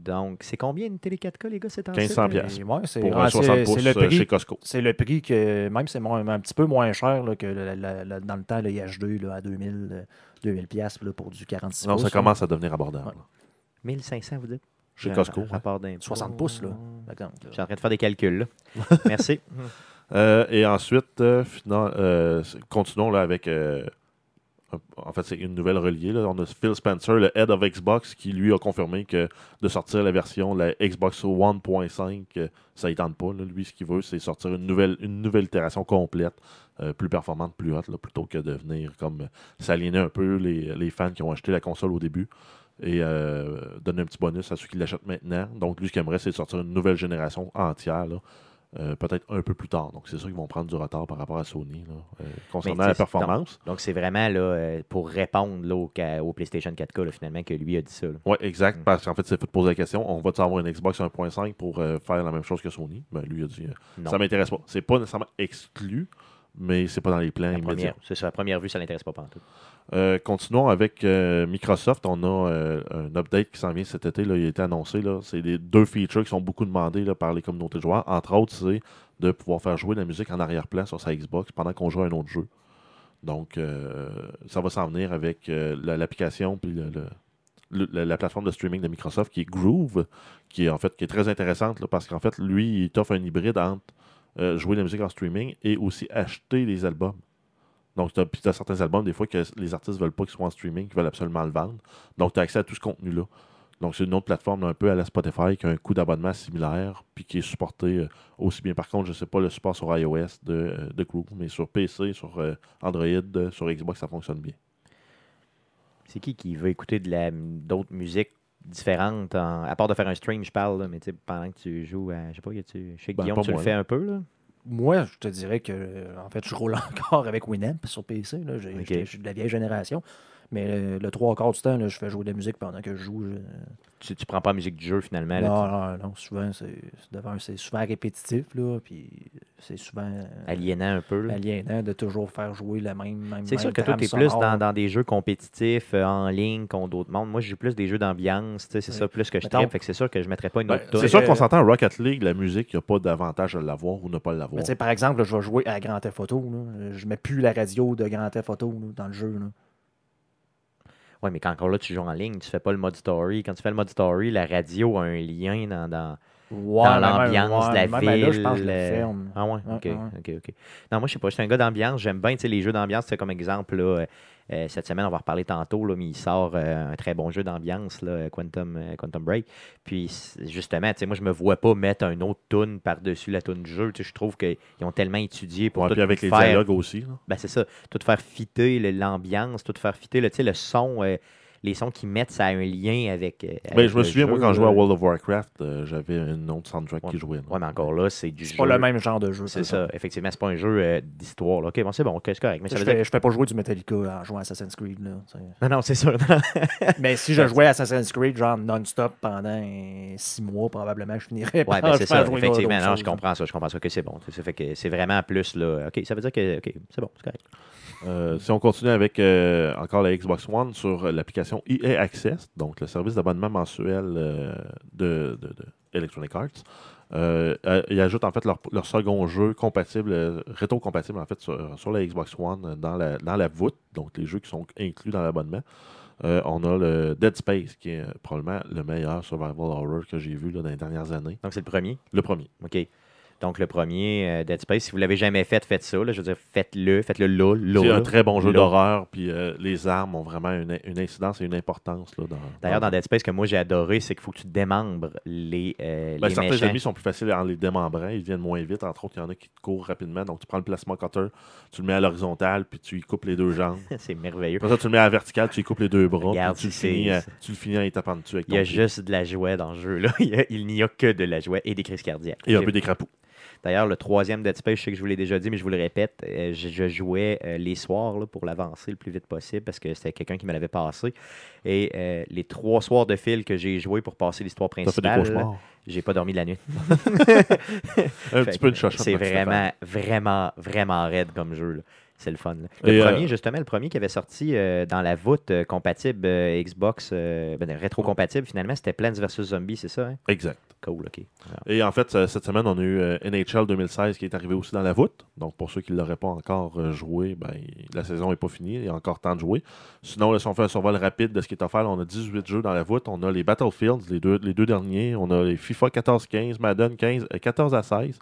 Donc, c'est combien une télé 4K, les gars, c'est en 1500 Et piastres ouais, c'est pour ah, un c'est- 60 c'est pouces le euh, prix. chez Costco. C'est le prix que, même c'est moins- un petit peu moins cher là, que la- la- la- dans le temps, le IH2 là, à 2000, euh, 2000 piastres, là, pour du 46 Non, pouces. ça là. commence à devenir abordable. Ouais. 1500, vous dites? Chez Un Costco. rapport d'impôt. 60 pouces, là, par exemple. Je suis en train de faire des calculs, là. Merci. Euh, et ensuite, euh, euh, continuons là, avec. En fait, c'est une nouvelle reliée. On a Phil Spencer, le head of Xbox, qui lui a confirmé que de sortir la version, la Xbox One.5, euh, ça ne pas. Lui, ce qu'il veut, c'est sortir une nouvelle, une nouvelle itération complète, euh, plus performante, plus haute, plutôt que de venir comme euh, s'aliéner un peu les, fans qui ont acheté la console au début et donner un petit bonus à ceux qui l'achètent maintenant. Donc, lui, ce qu'il aimerait, c'est sortir une nouvelle génération entière. Euh, peut-être un peu plus tard. Donc, c'est sûr qu'ils vont prendre du retard par rapport à Sony là, euh, concernant la performance. Donc, c'est vraiment là, euh, pour répondre là, au, PlayStation 4K, là, finalement, que lui a dit ça. Oui, exact. Mm. Parce qu'en fait, c'est fait poser la question on va-tu avoir une Xbox 1.5 pour faire la même chose que Sony? Ben, Lui, a dit ça m'intéresse pas. C'est pas nécessairement exclu, mais c'est pas dans les plans immédiats. c'est ça, à première vue, ça l'intéresse pas pantoute. Euh, continuons avec euh, Microsoft. On a euh, un update qui s'en vient cet été. Là, il a été annoncé. C'est les deux features qui sont beaucoup demandés là, par les communautés de joueurs. Entre autres, c'est de pouvoir faire jouer la musique en arrière-plan sur sa Xbox pendant qu'on joue à un autre jeu. Donc, ça va s'en venir avec la- l'application puis le- le- le- la, la plateforme de streaming de Microsoft qui est Groove, qui est en fait qui est très intéressante là, parce qu'en fait, lui, il t'offre un hybride entre euh, jouer la musique en streaming et aussi acheter les albums. Donc, tu as, certains albums, des fois, que les artistes veulent pas qu'ils soient en streaming, qu'ils veulent absolument le vendre. Donc, tu as accès à tout ce contenu-là. Donc, c'est une autre plateforme un peu à la Spotify qui a un coût d'abonnement similaire, puis qui est supporté euh, aussi bien. Par contre, je ne sais pas le support sur iOS de, euh, de mais sur PC, sur Android, sur Xbox, ça fonctionne bien. C'est qui qui veut écouter de la, d'autres musiques différentes, en- à part de faire un stream, je parle, là, mais tu pendant que tu joues à. Je sais pas, y a-tu- je sais que Ben, Guillaume, tu moi, le fais là. un peu, là? Moi, je te dirais que, en fait, je roule encore avec Winamp sur PC. là. Je suis de la vieille génération. Mais euh, le trois quarts du temps, là, je fais jouer de la musique pendant que je joue. je- Tu, tu prends pas la musique du jeu finalement. là, Non, tu- non, non. Souvent, c'est souvent répétitif, là, puis c'est souvent euh, aliénant un peu. là. aliénant de toujours faire jouer la même. même C'est sûr que toi, tu es plus dans, dans des jeux compétitifs euh, en ligne contre d'autres mondes. Moi, je joue plus des jeux d'ambiance. C'est Oui. ça plus que je tripe. Fait que c'est sûr que je ne mettrais pas une Ben, autre c'est sûr que- qu'on s'entend Rocket League, la musique, il n'y a pas d'avantage à l'avoir ou ne pas l'avoir. par exemple, là, je vais jouer à Grand Theft Auto. Là. Je mets plus la radio de Grand Theft Auto là, dans le jeu. Là. Oui, mais quand encore là, tu joues en ligne, tu fais pas le mode story. Quand tu fais le mode story, la radio a un lien dans, dans, Ouais, dans l'ambiance de la même ville. là, je pense que je le euh, ferme. Ah ouais, ok, ok, ok. Non, moi, je sais pas, je suis un gars d'ambiance. J'aime bien tu sais, les jeux d'ambiance. C'est comme exemple, là, euh, euh, cette semaine, on va reparler tantôt, là, mais il sort euh, un très bon jeu d'ambiance, là, Quantum, euh, Quantum Break. Puis, justement, tu sais, moi, je me vois pas mettre un autre tune par-dessus la tune du jeu. Tu sais, Je trouve qu'ils ont tellement étudié pour Ouais, tout puis avec les faire dialogues aussi. là. ben, c'est ça. Tout faire fitter l'ambiance, tout faire fitter le, tu sais, le son, euh, les sons qu'ils mettent, ça a un lien avec. euh, Ben, je me souviens, moi, quand je jouais à. World of Warcraft, euh, j'avais une autre soundtrack Ouais. qui jouait. là. Ouais, mais encore là, c'est du C'est pas le même genre de jeu. C'est ça. Effectivement, c'est pas un jeu euh, d'histoire. là. Ok, bon, c'est bon, ok, c'est correct. Mais ça Je veut dire. fais, je fais pas jouer du Metallica en jouant à Assassin's Creed. Là. Non, non, c'est sûr. mais si je jouais à Assassin's Creed genre non-stop pendant six mois, probablement, je finirais Ouais, par ben, c'est ça. jouer Effectivement, non, je comprends ça. Je comprends ça que c'est bon. Ça fait que c'est vraiment plus là. Ok, ça veut dire que ok, c'est bon, c'est correct. Euh, si on continue avec euh, encore la Xbox One sur l'application EA Access, donc le service d'abonnement mensuel euh, de, de- de Electronic Arts, euh, ils ajoutent en fait leur, leur second jeu compatible, rétro-compatible en fait sur, sur la Xbox One dans la, dans la voûte, donc les jeux qui sont inclus dans l'abonnement. On a le Dead Space, qui est probablement le meilleur survival horror que j'ai vu là, dans les dernières années. Donc, c'est le premier? Le premier. OK. Donc, le premier, euh, Dead Space, si vous l'avez jamais fait, faites ça. là. je veux dire, faites-le. Faites-le là. là, C'est là. un très bon jeu Là. d'horreur, puis euh, les armes ont vraiment une, une incidence et une importance. là, dans, D'ailleurs, dans dans Dead Space, ce que moi j'ai adoré, c'est qu'il faut que tu démembres les, euh, Ben, les certains méchants. ennemis sont plus faciles en les démembrant, ils viennent moins vite. Entre autres, il y en a qui te courent rapidement. Donc, tu prends le plasma cutter, tu le mets à l'horizontale, puis tu y coupes les deux jambes. c'est merveilleux. Après ça, tu le mets à la verticale, tu y coupes les deux bras, Regarde, puis tu le, finis, tu le finis en y tapant dessus avec Il y a pied. juste de la joie dans. Il y a- il n'y a que de la joie et des crises cardiaques. Et un peu des crapauds. D'ailleurs, le troisième Dead Space, je sais que je vous l'ai déjà dit, mais je vous le répète, euh, je, je jouais euh, les soirs là, pour l'avancer le plus vite possible parce que c'était quelqu'un qui me l'avait passé. Et euh, les trois soirs de fil que j'ai joué pour passer l'histoire principale, j'ai pas dormi de la nuit. Un Fait petit peu de. C'est vraiment, vraiment, vraiment raide comme jeu. là. C'est le fun. là. Le Et, euh, premier, justement, le premier qui avait sorti euh, dans la voûte euh, compatible Xbox, ben, rétro-compatible, finalement, c'était Plants vs. Zombies, c'est ça? hein? Exact. Cool, OK. Alors, Et en fait, cette semaine, on a eu NHL 2016 qui est arrivé aussi dans la voûte. Donc, pour ceux qui ne l'auraient pas encore joué, ben, la saison n'est pas finie. Il y a encore temps de jouer. Sinon, là, si on fait un survol rapide de ce qui est offert, là, on a 18 jeux dans la voûte. On a les Battlefields, les deux, les deux derniers. On a les FIFA 14-15, Madden 15, euh, 14 à 16.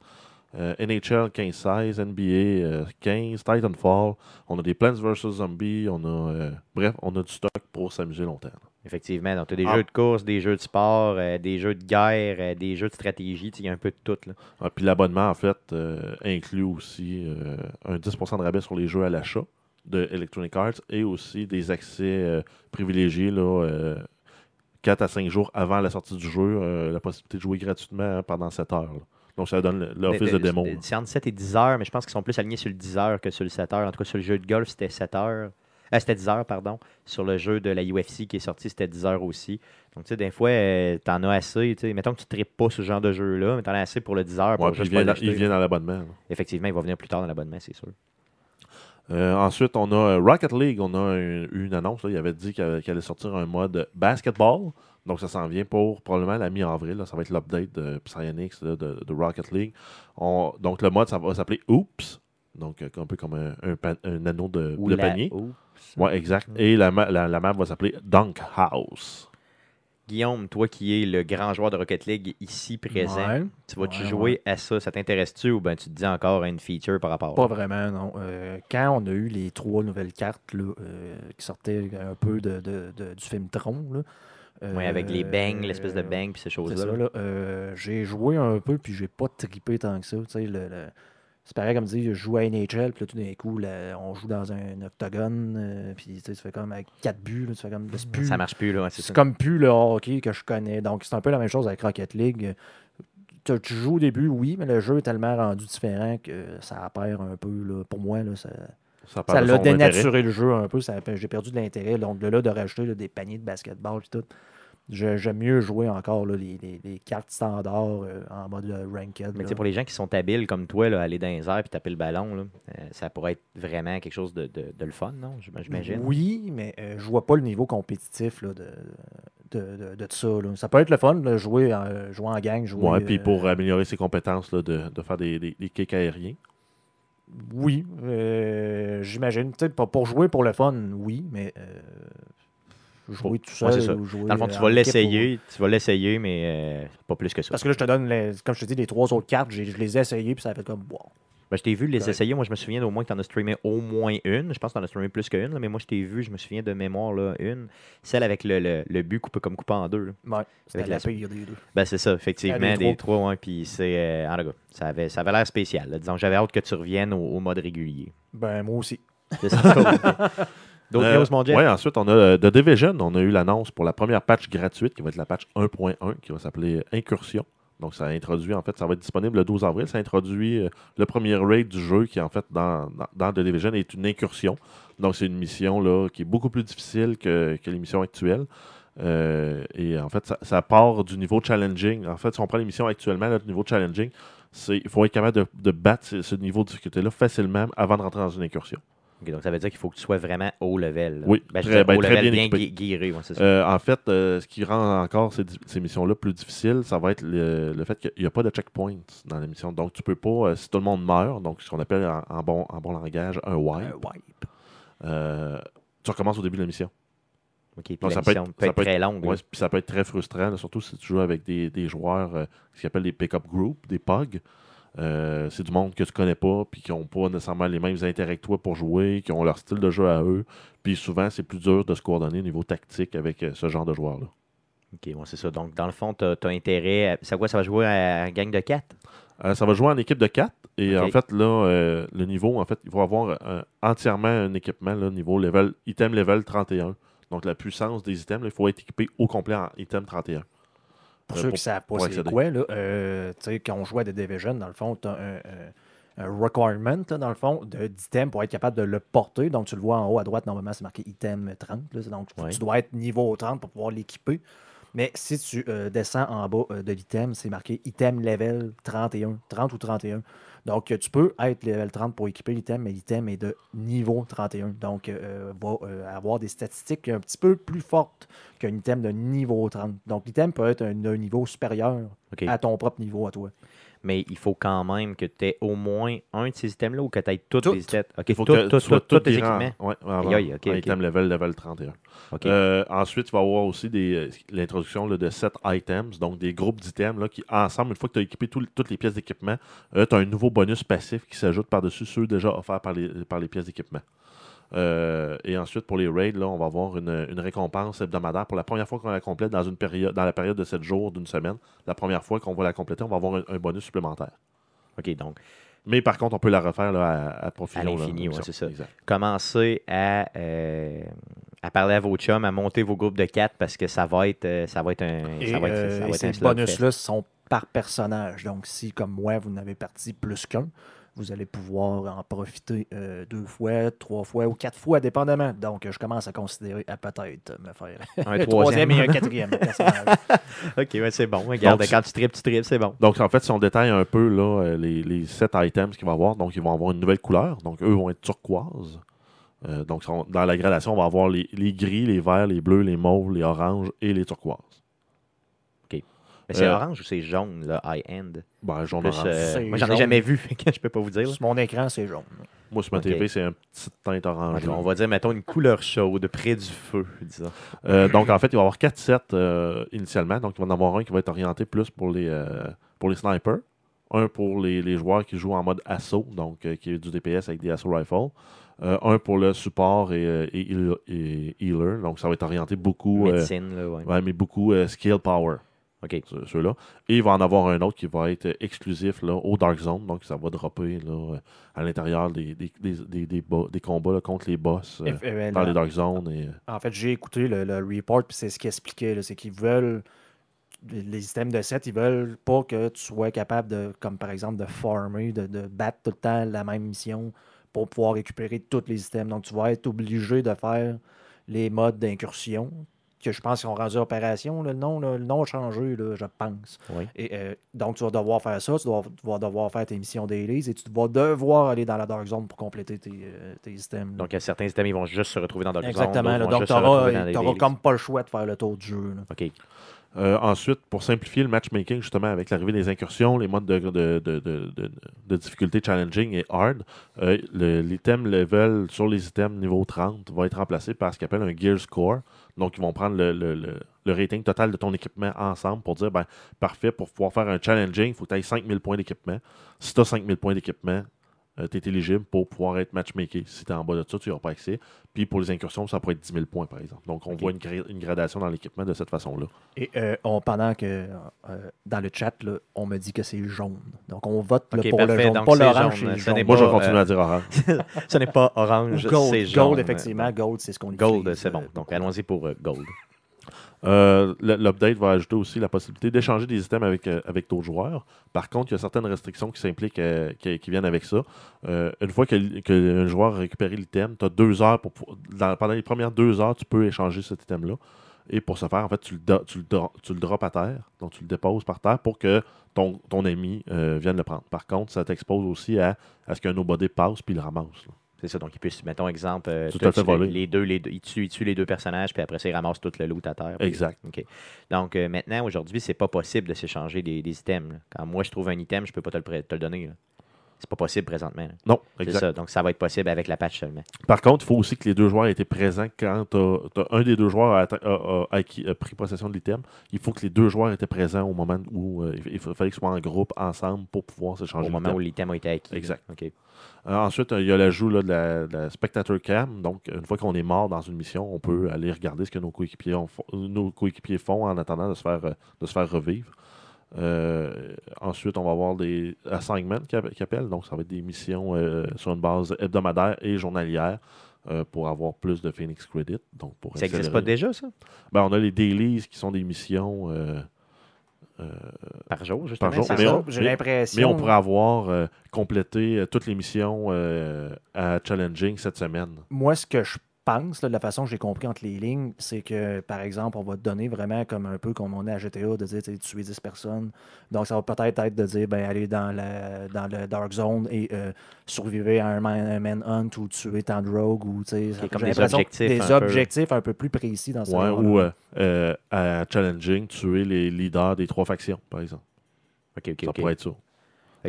Euh, NHL 15-16, NBA euh, 15, Titanfall. On a des Plants vs. Zombies. On a, euh, bref, on a du stock pour s'amuser longtemps. Effectivement, donc tu as des Ah. jeux de course, des jeux de sport, euh, des jeux de guerre, euh, des jeux de stratégie, tu sais, il y a un peu de tout. Là. Ah, puis l'abonnement, en fait, euh, inclut aussi euh, un 10% de rabais sur les jeux à l'achat de Electronic Arts et aussi des accès euh, privilégiés là, euh, 4 à 5 jours avant la sortie du jeu, euh, la possibilité de jouer gratuitement hein, pendant 7 heures. là. Donc, ça donne l'office de, démo. C'est entre 7 et 10 heures, mais je pense qu'ils sont plus alignés sur le 10 heures que sur le 7 heures. En tout cas, sur le jeu de golf, c'était 7 heures. Euh, c'était 10 heures, pardon. Sur le jeu de la UFC qui est sorti, c'était 10 heures aussi. Donc, tu sais, des fois, euh, t'en as assez. tu sais, Mettons que tu ne tripes pas ce genre de jeu-là, mais t'en as assez pour le 10 heures. Pour Ouais, il juste pas vient, il vient dans l'abonnement. là. Effectivement, il va venir plus tard dans l'abonnement, c'est sûr. Euh, ensuite, on a euh, Rocket League. On a une, une annonce. là. Il avait dit qu'il allait sortir un mode basketball. Donc, ça s'en vient pour probablement la mi-avril. Ça va être l'update de Psyonix de, de Rocket League. On- donc, le mode, ça va s'appeler Oops. Donc, euh, un peu comme un, un pan- un anneau de, Ou de la- panier. Oups. Ouais, exact. Et la, la, la map va s'appeler Dunk House. Guillaume, toi qui es le grand joueur de Rocket League ici présent, Ouais. tu vas-tu Ouais, jouer à ça? Ça t'intéresse-tu ou ben tu te dis encore à une feature par rapport? Pas vraiment, non. Euh, quand on a eu les trois nouvelles cartes là, euh, qui sortaient un peu de, de- de- du film Tron, là, Ouais, avec les bangs, euh, l'espèce de bang puis ces choses-là. ça, là. là. Euh, j'ai joué un peu, puis j'ai pas trippé tant que ça. tu sais, le- le- C'est pareil comme dire, je joue à NHL, puis là, tout d'un coup, là, on joue dans un octogone, euh, puis tu fais comme avec quatre buts, là, tu fais comme. Plus- Ça marche plus, là. ouais, c'est c'est ça. comme plus le hockey que je connais. Donc, c'est un peu la même chose avec Rocket League. Tu, tu joues au début, oui, mais le jeu est tellement rendu différent que ça perd un peu. Là. Pour moi, là, ça, Ça, Ça de l'a intérêt. dénaturé le jeu un peu. J'ai perdu de l'intérêt. Donc, de là, de rajouter là, des paniers de basketball et tout. Je- J'aime mieux jouer encore là, les, les- les cartes standards euh, en mode euh, ranked. Mais tu là. sais, pour les gens qui sont habiles comme toi, là, aller dans les airs et taper le ballon, là, euh, ça pourrait être vraiment quelque chose de, de- de le fun, non? J'im- J'imagine. Oui, mais euh, je vois pas le niveau compétitif là, de, de, de, de ça. là. Ça peut être le fun, là, jouer, en, jouer en gang. Jouer, Ouais, puis euh, pour améliorer ses compétences là, de, de faire des, des, des kicks aériens. Oui, euh, j'imagine. Tu sais, Pour, pour jouer pour le fun, oui, mais euh, jouer tout seul. Ouais, c'est ça. ou jouer Dans le fond, tu vas l'essayer, tu vas l'essayer, mais euh, pas plus que ça. Parce que là, je te donne, les- comme je te dis, les trois autres cartes, je les ai essayées, puis ça a fait comme, wow. Ben, je t'ai vu les Correct. essayer. Moi, je me souviens au moins que tu en as streamé au moins une. Je pense que tu en as streamé plus qu'une, mais moi, je t'ai vu, je me souviens de mémoire, là, une. Celle avec le, le, le but coupé, comme coupé en deux. là. Ouais, c'était Avec la la- pire des deux. Ben, c'est ça, effectivement, des trois, ouais, puis c'est. euh, en tout cas, ça avait, ça avait l'air spécial. là. Disons, j'avais hâte que tu reviennes au, au mode régulier. Ben, moi aussi. C'est ça. D'autres Euh, news, ouais, ensuite, on a euh, The Division. On a eu l'annonce pour la première patch gratuite qui va être la patch 1.1 qui va s'appeler Incursion. Donc, ça introduit, en fait, ça va être disponible le 12 avril. Ça introduit euh, le premier raid du jeu qui, en fait, dans, dans, dans The Division, est une incursion. Donc, c'est une mission là, qui est beaucoup plus difficile que, que les missions actuelles. Euh, et en fait, ça, ça part du niveau challenging. En fait, si on prend les missions actuellement, le niveau challenging, c'est il faut être capable de, de battre ce, ce niveau de difficulté-là facilement avant de rentrer dans une incursion. Ok, donc, ça veut dire qu'il faut que tu sois vraiment haut level. là. Oui, Ben, très- ben, haut très level, bien guiré, ouais, ça. Euh, en fait, euh, ce qui rend encore ces, ces missions-là plus difficiles, ça va être le, le fait qu'il n'y a pas de checkpoint dans la mission. Donc, tu peux pas, euh, si tout le monde meurt, donc ce qu'on appelle en, en bon, en bon langage un wipe, Un wipe. euh, tu recommences au début de la mission. Ok, puis donc, la ça peut être- peut ça être peut très être- longue. Ouais, là. puis ça peut être très frustrant, là, surtout si tu joues avec des, des joueurs, euh, ce qu'ils appellent des pick-up groups, des POG. Euh, c'est du monde que tu connais pas, puis qui n'ont pas nécessairement les mêmes intérêts que toi pour jouer, qui ont leur style de jeu à eux. Puis souvent, c'est plus dur de se coordonner au niveau tactique avec euh, ce genre de joueurs-là. Ok, bon, c'est ça. Donc, dans le fond, tu as, intérêt. À... C'est quoi Ça va jouer à gang de 4 Euh, ça va jouer en équipe de 4. Et en fait, là, euh, le niveau, en fait, il va avoir entièrement un équipement, là, niveau level, item level 31. Donc, la puissance des items, il faut être équipé au complet en item 31. Pour Euh, ceux qui ne savent pas c'est quoi, là, euh, tu sais, quand on joue à The Division, dans le fond, tu as un, un- un requirement, là, dans le fond, de- d'item pour être capable de le porter. Donc, tu le vois en haut à droite, normalement, c'est marqué item 30. là. donc, Ouais. tu dois être niveau 30 pour pouvoir l'équiper. Mais si tu euh, descends en bas euh, de l'item, c'est marqué item level 31, 30 ou 31. Donc, euh, tu peux être level 30 pour équiper l'item, mais l'item est de niveau 31. Donc, euh, va euh, avoir des statistiques un petit peu plus fortes qu'un item de niveau 30. Donc, l'item peut être un- d'un niveau supérieur à ton propre niveau à toi. Mais il faut quand même que tu aies au moins un de ces items-là ou que tu aies tous Toutes. les items. Ok, Il faut tout- que tout- tu sois tout- tous tout tes équipements. ouais, avant- Aïe, aïe, ok, en ok. item level level 31. Ok. Euh, ensuite, il va y avoir aussi euh, l'introduction de 7 items, donc des groupes d'items qui, ensemble, une fois que tu as équipé tout- toutes les pièces d'équipement, tu as un nouveau bonus passif qui s'ajoute par-dessus ceux déjà offerts par les, par les pièces d'équipement. Euh, et ensuite, pour les raids, là, on va avoir une, une récompense hebdomadaire pour la première fois qu'on la complète dans, une période, dans la période de 7 jours, d'une semaine. La première fois qu'on va la compléter, on va avoir un, un bonus supplémentaire. OK, donc, Mais par contre, on peut la refaire là, à, à profusion. À l'infini, ouais, c'est ça. Exact. commencez à, euh, à parler à vos chums, à monter vos groupes de 4 parce que ça va être, euh, ça va être un, Et, ça va être, euh, ça va et être ces bonus-là sont par personnage. Donc, si, comme moi, vous n'avez parti plus qu'un, vous allez pouvoir en profiter euh, deux fois, trois fois ou quatre fois, dépendamment. Donc, je commence à considérer à peut-être me faire Un un troisième et un quatrième personnage. OK, ouais, c'est bon. Regarde, Donc, quand tu tripes, tu tripes, c'est bon. Donc, en fait, si on détaille un peu là, euh, les, les sept items qu'il va y avoir, donc ils vont avoir une nouvelle couleur. Donc, eux vont être turquoise. Euh, donc, dans la gradation, on va avoir les, les gris, les verts, les bleus, les mauves, les oranges et les turquoises. Mais c'est Euh, orange ou c'est jaune, là, high-end? Ben, jaune Plus, orange. euh, C'est moi, j'en ai jaune. jamais vu, fait que je peux pas vous dire. là. Sur mon écran, c'est jaune. Moi, sur ma ok. TV, c'est un petit teinte orange. On va dire, mettons, une couleur chaude, près du feu, disons. Euh, donc, en fait, il va y avoir 4 sets euh, initialement. Donc, il va y en avoir un qui va être orienté plus pour les, euh, pour les snipers. Un pour les, les joueurs qui jouent en mode assaut, donc euh, qui est du DPS avec des assaut rifles. Euh, un pour le support et, euh, et, heal- et healer. Donc, ça va être orienté beaucoup, euh, Médecine, là, ouais. ouais, mais beaucoup euh, skill power. OK. Ceux-là. Et il va en avoir un autre qui va être exclusif là, au Dark Zone. Donc, ça va dropper là, euh, à l'intérieur des, des, des, des, des bo- des combats là, contre les boss euh, Et- et- dans les Dark Zones. Et, euh, En fait, j'ai écouté le, le report, puis c'est ce qu'il expliquait. C'est qu'ils veulent. Les systèmes de set, ils veulent pas que tu sois capable de, comme par exemple, de farmer, de, de battre tout le temps la même mission pour pouvoir récupérer tous les items. Donc, tu vas être obligé de faire les modes d'incursion, que je pense qu'ils ont rendu opération. là, le, nom, là, le nom a changé, là, je pense. Oui. Et, euh, donc, tu vas devoir faire ça, tu vas, tu vas devoir faire tes missions dailies et tu vas devoir aller dans la Dark Zone pour compléter tes, euh, tes items. là. Donc, certains items, ils vont juste se retrouver dans Dark Zone, Exactement. donc, tu n'auras dailies. comme pas le choix de faire le tour du jeu. OK. Euh, ensuite, pour simplifier le matchmaking, justement, avec l'arrivée des incursions, les modes de, de, de, de, difficulté challenging et hard, euh, l'item level sur les items niveau 30 va être remplacé par ce qu'on appelle un gear score. Donc, ils vont prendre le, le- le- le rating total de ton équipement ensemble pour dire, ben, parfait, pour pouvoir faire un challenging, il faut que tu aies 5000 points d'équipement. Si tu as 5000 points d'équipement, tu es éligible pour pouvoir être matchmaké. Si tu es en bas de ça, tu n'auras pas accès. Puis pour les incursions, ça pourrait être 10 000 points, par exemple. Donc, on voit une, gra- une gradation dans l'équipement de cette façon-là. Et euh, on, pendant que euh, dans le chat, là, on me dit que c'est jaune. Donc, on vote là, pour le jaune. Donc, Pas l'orange, Moi, je vais pas, continuer euh, à dire orange. Ce n'est pas orange, gold, c'est jaune. gold, effectivement. Gold, c'est ce qu'on Gold, utilise, c'est euh, bon. Donc, allons-y pour euh, gold. Euh, L'update va ajouter aussi la possibilité d'échanger des items avec, euh, avec d'autres joueurs. Par contre, il y a certaines restrictions qui s'impliquent, euh, qui, viennent avec ça. Une fois que, que joueur a récupéré l'item, tu as deux heures pour. pendant les premières deux heures, tu peux échanger cet item-là. Et pour ce faire, en fait, tu le, tu le, à terre. Donc, tu le déposes par terre pour que ton, ton ami vienne le prendre. Par contre, ça t'expose aussi à, à ce qu'un nobody passe puis le ramasse. C'est ça. Donc, il peut, mettons exemple, euh, Tout à fait les deux, les deux, il, tue, il tue les deux personnages, puis après ça, il ramasse tout le loot à terre. puis- Exact. Donc, euh, maintenant, aujourd'hui, c'est pas possible de s'échanger des, des items. là. Quand moi, je trouve un item, je peux pas te le, pré- te le donner. là. C'est pas possible présentement. là. Non, C'est exact. ça. Donc, ça va être possible avec la patch seulement. Par contre, il faut aussi que les deux joueurs aient été présents quand as, un des deux joueurs a, atta- a- a acquis- a pris possession de l'item. Il faut que les deux joueurs étaient présents au moment où euh, il, fallait qu'ils soient en groupe ensemble pour pouvoir s'échanger Au moment où l'item a été acquis. Exact. OK. Euh, ensuite, euh, il y a l'ajout de, la, de la spectator cam. Donc, une fois qu'on est mort dans une mission, on peut aller regarder ce que nos coéquipiers, nos coéquipiers font en attendant de se faire, euh, de se faire revivre. Euh, ensuite, on va avoir des assignments qui app- qui appellent. Donc, ça va être des missions euh, sur une base hebdomadaire et journalière euh, pour avoir plus de Phoenix Credit. Donc, pour Ça n'existe pas déjà, ça? Ben, on a les dailies qui sont des missions. euh, euh, Par jour, justement? jour, c'est mais ça? on- J'ai mais- l'impression. mais on pourrait avoir euh, complété toutes les missions euh, à Challenging cette semaine. Moi, ce que je pense, là, de la façon que j'ai compris entre les lignes, c'est que, par exemple, on va te donner vraiment comme un peu comme on est à GTA, de dire tu sais, tuer 10 personnes. Donc, ça va peut-être être de dire, ben, aller dans, la, dans le Dark Zone et euh, survivre à un, man, un manhunt ou tuer tant de rogues ou, tu sais, ça- comme j'ai des objectifs Des un peu. objectifs un peu plus précis dans ce Ouais, ou euh, euh, à Challenging, tuer les leaders des trois factions, par exemple. OK, OK, ça pourrait être ça.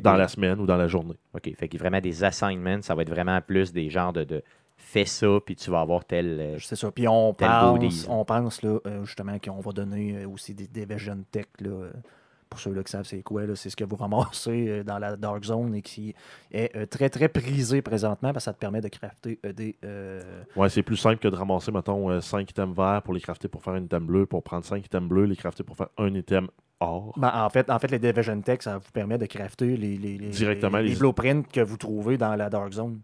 Dans la semaine ou dans la journée. OK. Fait que vraiment des assignments, ça va être vraiment plus des genres de, de fais ça, puis tu vas avoir tel. euh, C'est ça. Puis on pense, goodies. on pense là, euh, justement qu'on va donner euh, aussi des, des Vision Tech. Là, euh, pour ceux-là qui savent c'est quoi, là, c'est ce que vous ramassez euh, dans la Dark Zone et qui est euh, très très prisé présentement parce que ça te permet de crafter euh, des. euh, Ouais, c'est plus simple que de ramasser, mettons, 5 items verts pour les crafter pour faire un item bleu, pour prendre 5 items bleus, les crafter pour faire un item or. ben, en, fait, en fait, les Division Tech, ça vous permet de crafter les, les, les- Directement, les, les- les blueprints que vous trouvez dans la Dark Zone.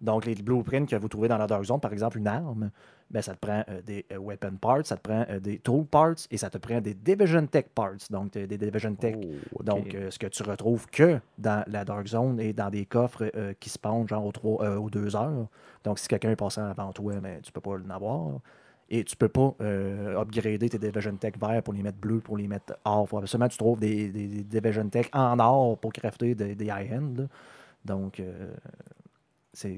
Donc, les blueprints que vous trouvez dans la Dark Zone, par exemple, une arme, ben, ça te prend euh, des euh, weapon parts, ça te prend euh, des tool parts et ça te prend des Division Tech parts. Donc, des Division Tech oh. Donc, ce que tu retrouves que dans la Dark Zone et dans des coffres qui se pendent genre aux, trois, aux deux heures. Donc, si quelqu'un est passant avant toi, ben, tu peux pas l'en avoir. Et tu peux pas upgrader tes Division Tech verts pour les mettre bleus, pour les mettre or. Faut absolument tu trouves des, des, des Division Tech en or pour crafter des, des high-end. Donc, euh,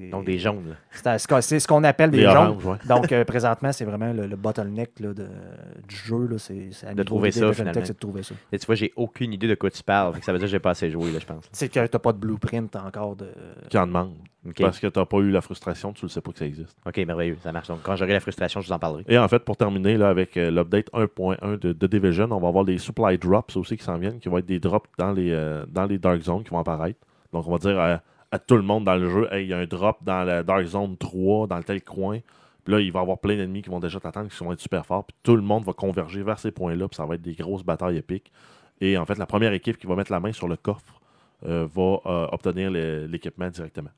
Donc des jaunes. là. c'est ce qu'on- c'est ce qu'on appelle des jaunes. ouais. Donc, euh, présentement, c'est vraiment le, le bottleneck là, de- du jeu. là. De trouver ça, finalement. de trouver ça. Et tu vois, j'ai aucune idée de quoi tu parles. Ça veut dire que j'ai pas assez joué, là, je pense. C'est que t'as pas de blueprint encore de. Qui en demande. Parce que tu n'as pas eu la frustration, tu ne sais pas que ça existe. OK, merveilleux. Ça marche. Donc, quand j'aurai la frustration, je vous en parlerai. Et en fait, pour terminer là, avec euh, l'update 1.1 de, de Division, on va avoir des supply drops aussi qui s'en viennent, qui vont être des drops dans les, euh, dans les Dark Zones qui vont apparaître. Donc, on va dire à, tout le monde dans le jeu, il y a un drop dans la Dark Zone 3, dans tel coin. Puis là, il va y avoir plein d'ennemis qui vont déjà t'attendre, qui vont être super forts. Tout le monde va converger vers ces points-là, puis ça va être des grosses batailles épiques. Et en fait, la première équipe qui va mettre la main sur le coffre euh, va euh, obtenir l'équipement directement.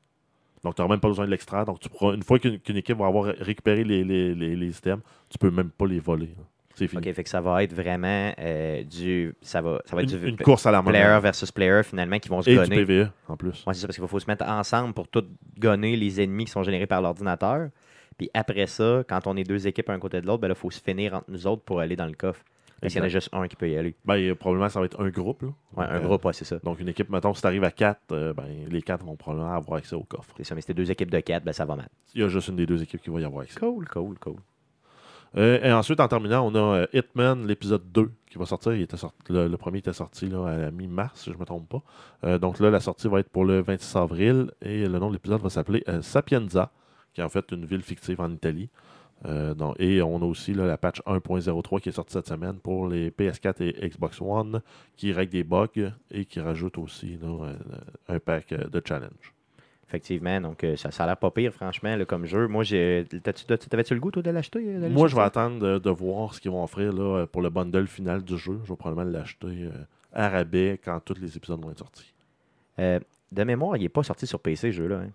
Donc, tu n'auras même pas besoin de l'extraire. Donc, une fois qu'une équipe va avoir récupéré les, items, tu peux même pas les voler. là. C'est fini. OK, fait que ça va être vraiment euh, du. Ça va, ça va être Une, du une course à la player monnaie. versus player finalement qui vont se Et du gonner. PVE, en plus. Ouais, c'est ça, parce qu'il faut se mettre ensemble pour tout gonner les ennemis qui sont générés par l'ordinateur. Puis après ça, quand on est deux équipes un côté de l'autre, ben là, il faut se finir entre nous autres pour aller dans le coffre. Parce qu'il y en a juste un qui peut y aller. Ben, a- probablement, ça va être un groupe. Là. Ouais, un euh, groupe, ouais, c'est ça. Donc, une équipe, mettons, si tu arrives à 4, ben, les 4 vont probablement avoir accès au coffre. C'est ça, mais si c'est deux équipes de quatre, ben ça va mal. Il y a juste une des deux équipes qui va y avoir accès. Cool, cool, cool. Euh, et ensuite, en terminant, on a euh, Hitman, l'épisode 2, qui va sortir. Il était sorti le, premier était sorti à la mi-mars, si je ne me trompe pas. Euh, donc là, la sortie va être pour le 26 avril. Et le nom de l'épisode va s'appeler Sapienza, qui est en fait une ville fictive en Italie. Et on a aussi la patch 1.03 qui est sortie cette semaine pour les PS4 et Xbox One, qui règle des bugs et qui rajoute aussi un, pack de challenge. Effectivement, donc euh, ça, ça a l'air pas pire, franchement, là, comme jeu. Moi, j'ai. T'avais-tu le goût, toi, de l'acheter euh, Moi, je vais attendre de, de voir ce qu'ils vont offrir là, euh, pour le bundle final du jeu. Je vais probablement l'acheter euh, à rabais quand tous les épisodes vont être sortis. Euh, de mémoire, il n'est pas sorti sur PC, ce jeu-là. hein.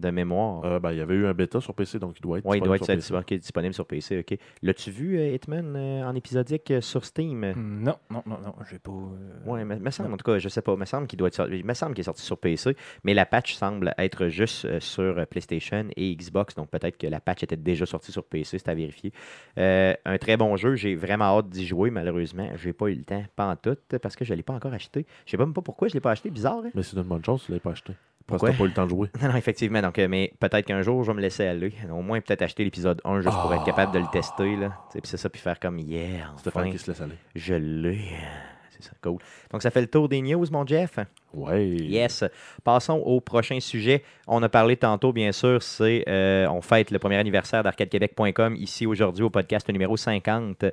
De mémoire. Euh, ben, il y avait eu un bêta sur PC, donc il doit être Oui, il doit être disponible sur disponible PC. ok. L'as-tu vu, euh, Hitman, euh, en épisodique euh, sur Steam? Non, non, non, non, j'ai pas. euh, Oui, me semble, en tout cas, je sais pas, me semble qu'il doit être sorti, me semble qu'il est sorti sur PC, mais la patch semble être juste euh, sur PlayStation et Xbox, donc peut-être que la patch était déjà sortie sur PC, c'est à vérifier. Euh, un très bon jeu, j'ai vraiment hâte d'y jouer, malheureusement, j'ai pas eu le temps, pas en tout, parce que je l'ai pas encore acheté. Je sais pas même pas pourquoi je l'ai pas acheté, bizarre, hein? Mais c'est une bonne chose, tu ne l'as pas acheté. Parce Pourquoi? que tu n'as pas eu le temps de jouer. Non, non, effectivement, donc, euh, mais peut-être qu'un jour, je vais me laisser aller, au moins peut-être acheter l'épisode 1 juste pour être capable de le tester, là, Tu sais, puis c'est ça, puis faire comme, yeah, Stéphane enfin, qui se laisse aller. je l'ai. C'est ça, cool. Donc, ça fait le tour des news, mon Jeff? Ouais. Yes. Passons au prochain sujet. On a parlé tantôt, bien sûr, c'est euh, on fête le premier anniversaire d'arcadequebec.com ici aujourd'hui au podcast numéro 50.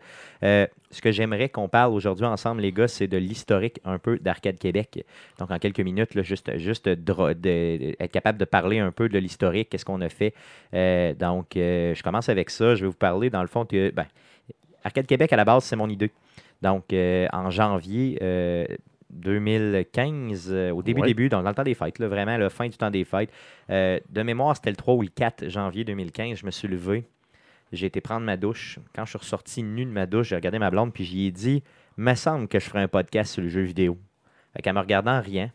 Euh, ce que j'aimerais qu'on parle aujourd'hui ensemble, les gars, c'est de l'historique un peu d'Arcade Québec. Donc, en quelques minutes, là, juste, juste dra- de- de- être capable de parler un peu de l'historique, qu'est-ce qu'on a fait. Euh, donc, je commence avec ça. Je vais vous parler, dans le fond, que ben, Arcade Québec, à la base, c'est mon idée. Donc, euh, en janvier euh, 2015, euh, au début, Ouais. début, donc dans le temps des fêtes, là, vraiment, la fin du temps des fêtes. Euh, de mémoire, c'était le 3 ou le 4 janvier 2015. Je me suis levé. J'ai été prendre ma douche. Quand je suis ressorti nu de ma douche, j'ai regardé ma blonde, puis j'y ai dit Me semble que je ferai un podcast sur le jeu vidéo. Fait qu'en me regardant, rien.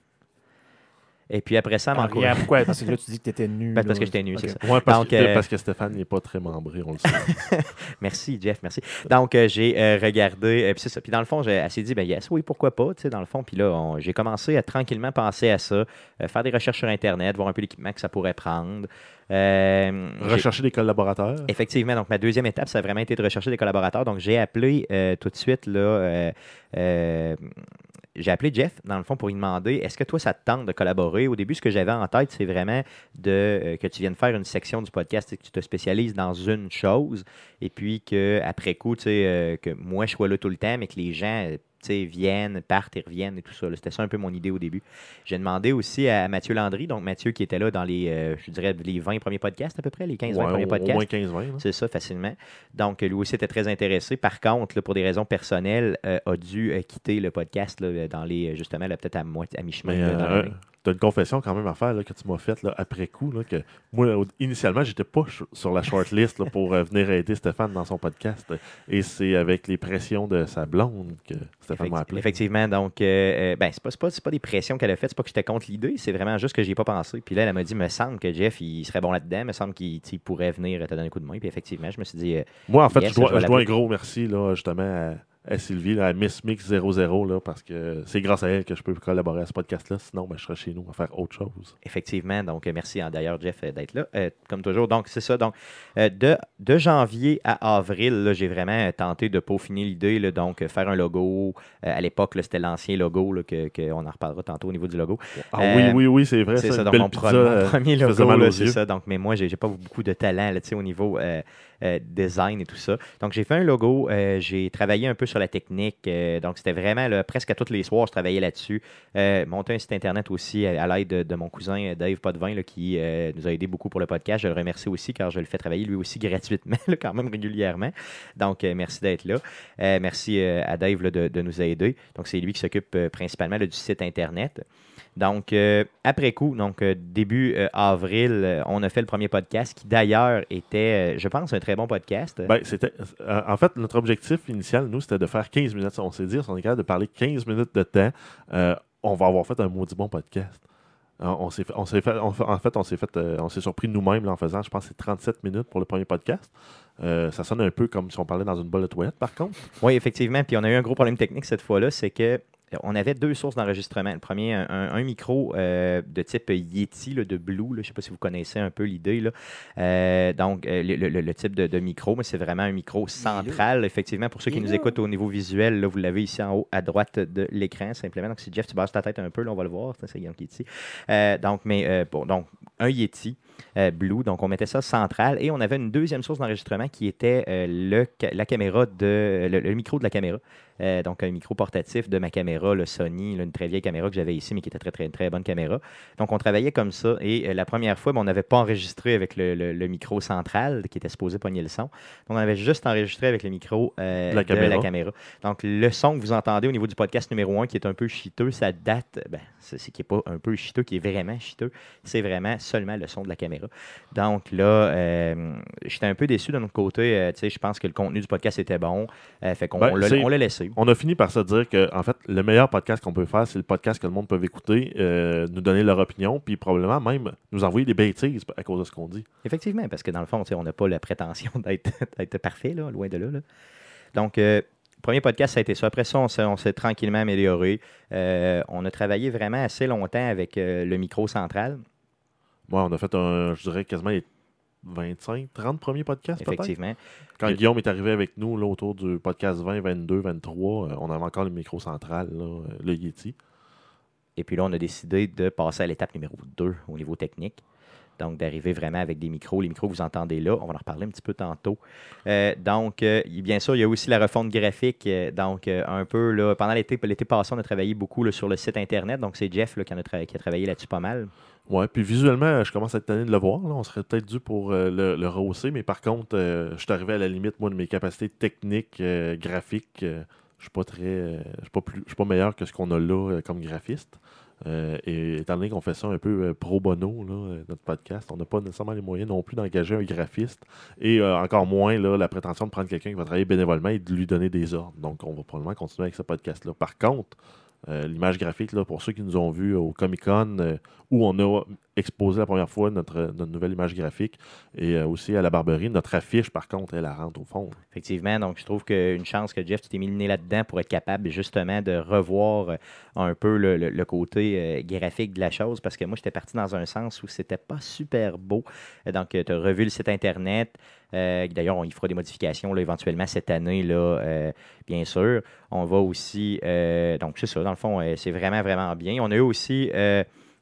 Et puis après ça, m'a Ah, pourquoi? Parce que là, tu dis que tu étais nu. Ben, parce là. que j'étais nu, c'est ça. Ouais, parce, Donc, que, euh, parce que Stéphane n'est pas très membré, on le sait. Merci, Jeff, merci. Donc, euh, j'ai euh, regardé, euh, puis c'est ça. Puis dans le fond, j'ai- elle s'est dit, ben yes, oui, pourquoi pas, tu sais, dans le fond. Puis là, on- j'ai commencé à tranquillement penser à ça, euh, faire des recherches sur Internet, voir un peu l'équipement que ça pourrait prendre. Euh, Rechercher des collaborateurs. Effectivement, donc ma deuxième étape, ça a vraiment été de rechercher des collaborateurs. Donc, j'ai appelé euh, tout de suite, là, euh, euh, j'ai appelé Jeff, dans le fond, pour lui demander est-ce que toi, ça te tente de collaborer? Au début, ce que j'avais en tête, c'est vraiment de, euh, que tu viennes faire une section du podcast et que tu te spécialises dans une chose, et puis qu'après coup, tu sais, euh, que moi, je sois là tout le temps, mais que les gens. Viennent, partent et reviennent et tout ça. C'était ça un peu mon idée au début. J'ai demandé aussi à Mathieu Landry, donc Mathieu qui était là dans les, euh, je dirais, les 20 premiers podcasts à peu près, les 15-20 Ouais, premiers au, au podcasts. moins 15-20. là. C'est ça, facilement. Donc, lui aussi était très intéressé. Par contre, là, pour des raisons personnelles, euh, a dû euh, quitter le podcast là, dans les, justement, peut-être à, moitié- à mi-chemin. Tu as une confession quand même à faire là, que tu m'as faite après coup. Là, que moi, initialement, j'étais pas sur la shortlist là, pour euh, venir aider Stéphane dans son podcast. Et c'est avec les pressions de sa blonde que Stéphane m'a appelé. Effectivement, donc, euh, euh, ben, c'est pas, des pressions qu'elle a faites, c'est pas que j'étais contre l'idée, c'est vraiment juste que j'y ai pas pensé. Puis là, elle m'a dit, me semble que Jeff, il serait bon là-dedans, me semble qu'il pourrait venir te donner un coup de main. Puis effectivement, je me suis dit, euh, Moi, en fait, Yes, je, dois, je un gros merci là, justement à, à Sylvie, là, à Miss Mix 00, là, parce que c'est grâce à elle que je peux collaborer à ce podcast-là. Sinon, ben, je serais chez nous à faire autre chose. Effectivement, donc euh, merci hein, d'ailleurs Jeff euh, d'être là, euh, comme toujours. Donc c'est ça, donc euh, de, de janvier à avril, là, j'ai vraiment tenté de peaufiner l'idée, là, donc faire un logo. Euh, à l'époque, c'était l'ancien logo, là, que, que on en reparlera tantôt au niveau du logo. Ah oui, oui, oui, c'est vrai. C'est ça, donc mon, pizza, premier logo, c'est ça. Donc, mais moi, j'ai pas beaucoup de talent là, tu sais, au niveau design et tout ça. Donc, j'ai fait un logo, j'ai travaillé un peu sur sur la technique. Euh, donc, c'était vraiment presque à tous les soirs, je travaillais là-dessus. Euh, monter un site Internet aussi à, l'aide de, mon cousin euh, Dave Potvin, qui nous a aidé beaucoup pour le podcast. Je le remercie aussi car je le fais travailler lui aussi gratuitement, quand même régulièrement. Donc, merci d'être là. Merci à Dave de, nous aider. Donc, c'est lui qui s'occupe principalement du site Internet. Donc, euh, après coup, donc euh, début euh, avril, on a fait le premier podcast qui d'ailleurs était, je pense, un très bon podcast. Ben, c'était, en fait, notre objectif initial, nous, c'était de faire 15 minutes. On s'est dit, si on est capable de parler 15 minutes de temps, on va avoir fait un maudit bon podcast. On s'est fait, on s'est fait- on en fait, on s'est fait, on s'est surpris nous-mêmes en faisant, je pense, c'est 37 minutes pour le premier podcast. Euh, ça sonne un peu comme si on parlait dans une bolle de toilette, par contre. Oui, effectivement. Puis on a eu un gros problème technique cette fois-là, c'est que on avait deux sources d'enregistrement. Le premier, un, micro euh, de type Yeti, là, de Blue. là. Je ne sais pas si vous connaissez un peu l'idée. là. Euh, donc, euh, le, le- le type de, de micro, mais c'est vraiment un micro central. Effectivement, pour ceux qui nous écoutent au niveau visuel, là, vous l'avez ici en haut à droite de l'écran, simplement. Donc, si Jeff, tu bases ta tête un peu, là, on va le voir. C'est Guillaume qui est ici. Euh, donc, mais bon, donc, un Yeti. Euh, Blue, donc on mettait ça central et on avait une deuxième source d'enregistrement qui était euh, le, la caméra de le, le micro de la caméra, Euh, donc un micro portatif de ma caméra, le Sony, là, une très vieille caméra que j'avais ici, mais qui était très très très bonne caméra. Donc on travaillait comme ça et la première fois, ben, on n'avait pas enregistré avec le, le- le micro central qui était supposé pogner le son. Donc on avait juste enregistré avec le micro De la de caméra. la caméra. Donc le son que vous entendez au niveau du podcast numéro 1 qui est un peu chiteux, ça date, ben, c'est qui n'est pas un peu chiteux, qui est vraiment chiteux, c'est vraiment seulement le son de la caméra. Donc là, euh, j'étais un peu déçu de notre côté. euh, je pense que le contenu du podcast était bon. euh, fait qu'on Ben, on l'a laissé. On a fini par se dire que, en fait, le meilleur podcast qu'on peut faire, c'est le podcast que le monde peut écouter, euh, nous donner leur opinion, puis probablement même nous envoyer des bêtises à cause de ce qu'on dit. Effectivement, parce que dans le fond, on n'a pas la prétention d'être parfait, là, loin de là. là. Donc, premier podcast, ça a été ça. Après ça, on s'est, on s'est tranquillement amélioré. Euh, on a travaillé vraiment assez longtemps avec euh, le micro central, Moi, on a fait, un, je dirais, quasiment les 25, 30 premiers podcasts, effectivement. Quand Guillaume est arrivé avec nous là, autour du podcast 20, 22, 23, euh, on avait encore le micro central, là, euh, le Yeti. Et puis là, on a décidé de passer à l'étape numéro 2 au niveau technique. Donc, d'arriver vraiment avec des micros. Les micros vous entendez là, on va en reparler un petit peu tantôt. Euh, donc, euh, bien sûr, il y a aussi la refonte graphique. euh, donc, un peu, là, pendant l'été, l'été passé, on a travaillé beaucoup sur le site Internet. Donc, c'est Jeff qui, a travaillé là-dessus pas mal. Ouais, puis visuellement, je commence à être tanné de le voir. là. On serait peut-être dû pour le, rehausser, mais par contre, je suis arrivé à la limite, moi, de mes capacités techniques, graphiques. je suis pas très. je suis pas plus. Je suis pas meilleur que ce qu'on a là comme graphiste. Euh, et étant donné qu'on fait ça un peu euh, pro bono, là, euh, notre podcast, on n'a pas nécessairement les moyens non plus d'engager un graphiste. Et encore moins là, la prétention de prendre quelqu'un qui va travailler bénévolement et de lui donner des ordres. Donc, on va probablement continuer avec ce podcast-là. Par contre, l'image graphique, là, pour ceux qui nous ont vus au Comic Con, euh, où on a exposé la première fois notre, nouvelle image graphique, et euh, aussi à la Barberie, notre affiche, par contre, elle, rentre au fond. Effectivement, donc je trouve qu'une chance que Jeff, tu t'es mis le nez là-dedans pour être capable justement de revoir euh, un peu le, côté euh, graphique de la chose, parce que moi, j'étais parti dans un sens où c'était pas super beau. Donc, tu as revu le site Internet. D'ailleurs, on y fera des modifications là, éventuellement cette année, là, bien sûr. On va aussi, donc c'est ça, dans le fond, c'est vraiment, vraiment bien. On a eu aussi,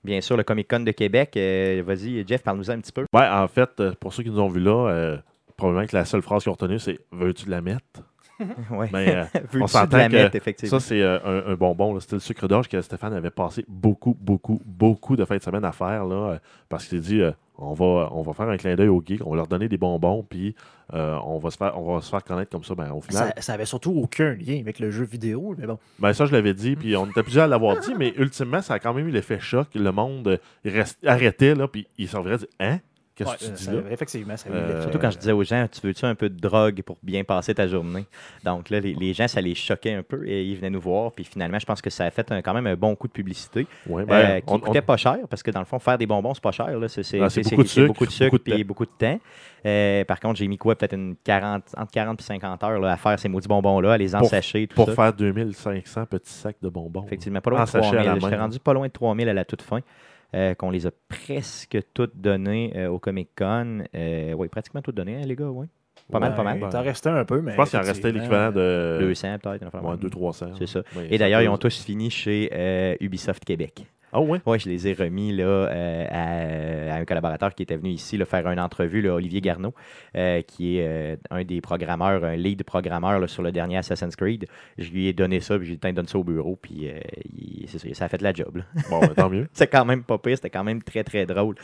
bien sûr, le Comic Con de Québec. Euh, Vas-y, Jeff, parle-nous un petit peu. Ouais, en fait, euh, pour ceux qui nous ont vus là, euh, probablement que la seule phrase qu'ils ont retenue, c'est Veux-tu de la mettre? Ouais. Mais Veux-tu on de s'entend la que mettre, effectivement. ça, c'est un, un bonbon. C'était le sucre d'orge que Stéphane avait passé beaucoup, beaucoup, beaucoup de fins de semaine à faire. Là, parce qu'il s'est dit on, va, on va faire un clin d'œil aux geeks, on va leur donner des bonbons, puis euh, on, va se faire, on va se faire connaître comme ça. Ben, au final, Ça, ça avait surtout aucun lien avec le jeu vidéo, mais bon. Ben ça, je l'avais dit, puis on était plusieurs à l'avoir dit, mais ultimement, ça a quand même eu l'effet choc. Le monde reste, arrêtait, là, puis il s'en dit Hein? Qu'est-ce Ouais, que tu euh, dis ça- là effectivement, ça Euh. Surtout quand je disais aux gens, tu veux-tu un peu de drogue pour bien passer ta journée? Donc là, les, les gens, ça les choquait un peu et ils venaient nous voir. Puis finalement, je pense que ça a fait un- quand même un bon coup de publicité Ouais, euh, ben, qui on- coûtait on- pas cher parce que dans le fond, faire des bonbons, c'est pas cher. là. C'est c'est- Ah, c'est c'est- beaucoup de c'est sucre, beaucoup de sucre beaucoup de puis temps. beaucoup de temps. Euh, par contre, j'ai mis quoi? Peut-être une 40, entre 40 et 50 heures là, à faire ces maudits bonbons-là, à les Pour- ensacher, tout pour ça. faire 2500 petits sacs de bonbons. Effectivement, pas loin de Ensachés à 3000. la J'étais main. rendu pas loin de 3000 à la toute fin. Euh, qu'on les a presque toutes données euh, au Comic Con. oui, pratiquement toutes données, hein, les gars, oui. Pas mal, pas mal. Ouais, T'en restait un peu, mais. Je pense qu'il en restait l'équivalent de 200 peut-être. ouais, même. 200-300. C'est ça. Et d'ailleurs, ils ont tous fini chez euh, Ubisoft Québec. Ah ouais? Oui, je les ai remis là, euh, à, à un collaborateur qui était venu ici là, faire une entrevue, là, Olivier Garneau, euh, qui est euh, un des programmeurs, un lead programmeur là, sur le dernier Assassin's Creed. Je lui ai donné ça, puis j'ai dit, donne ça au bureau, puis il- ça, ça a fait la job. là. Bon, ben, tant mieux. C'est quand même pas pire, c'était quand même très très drôle.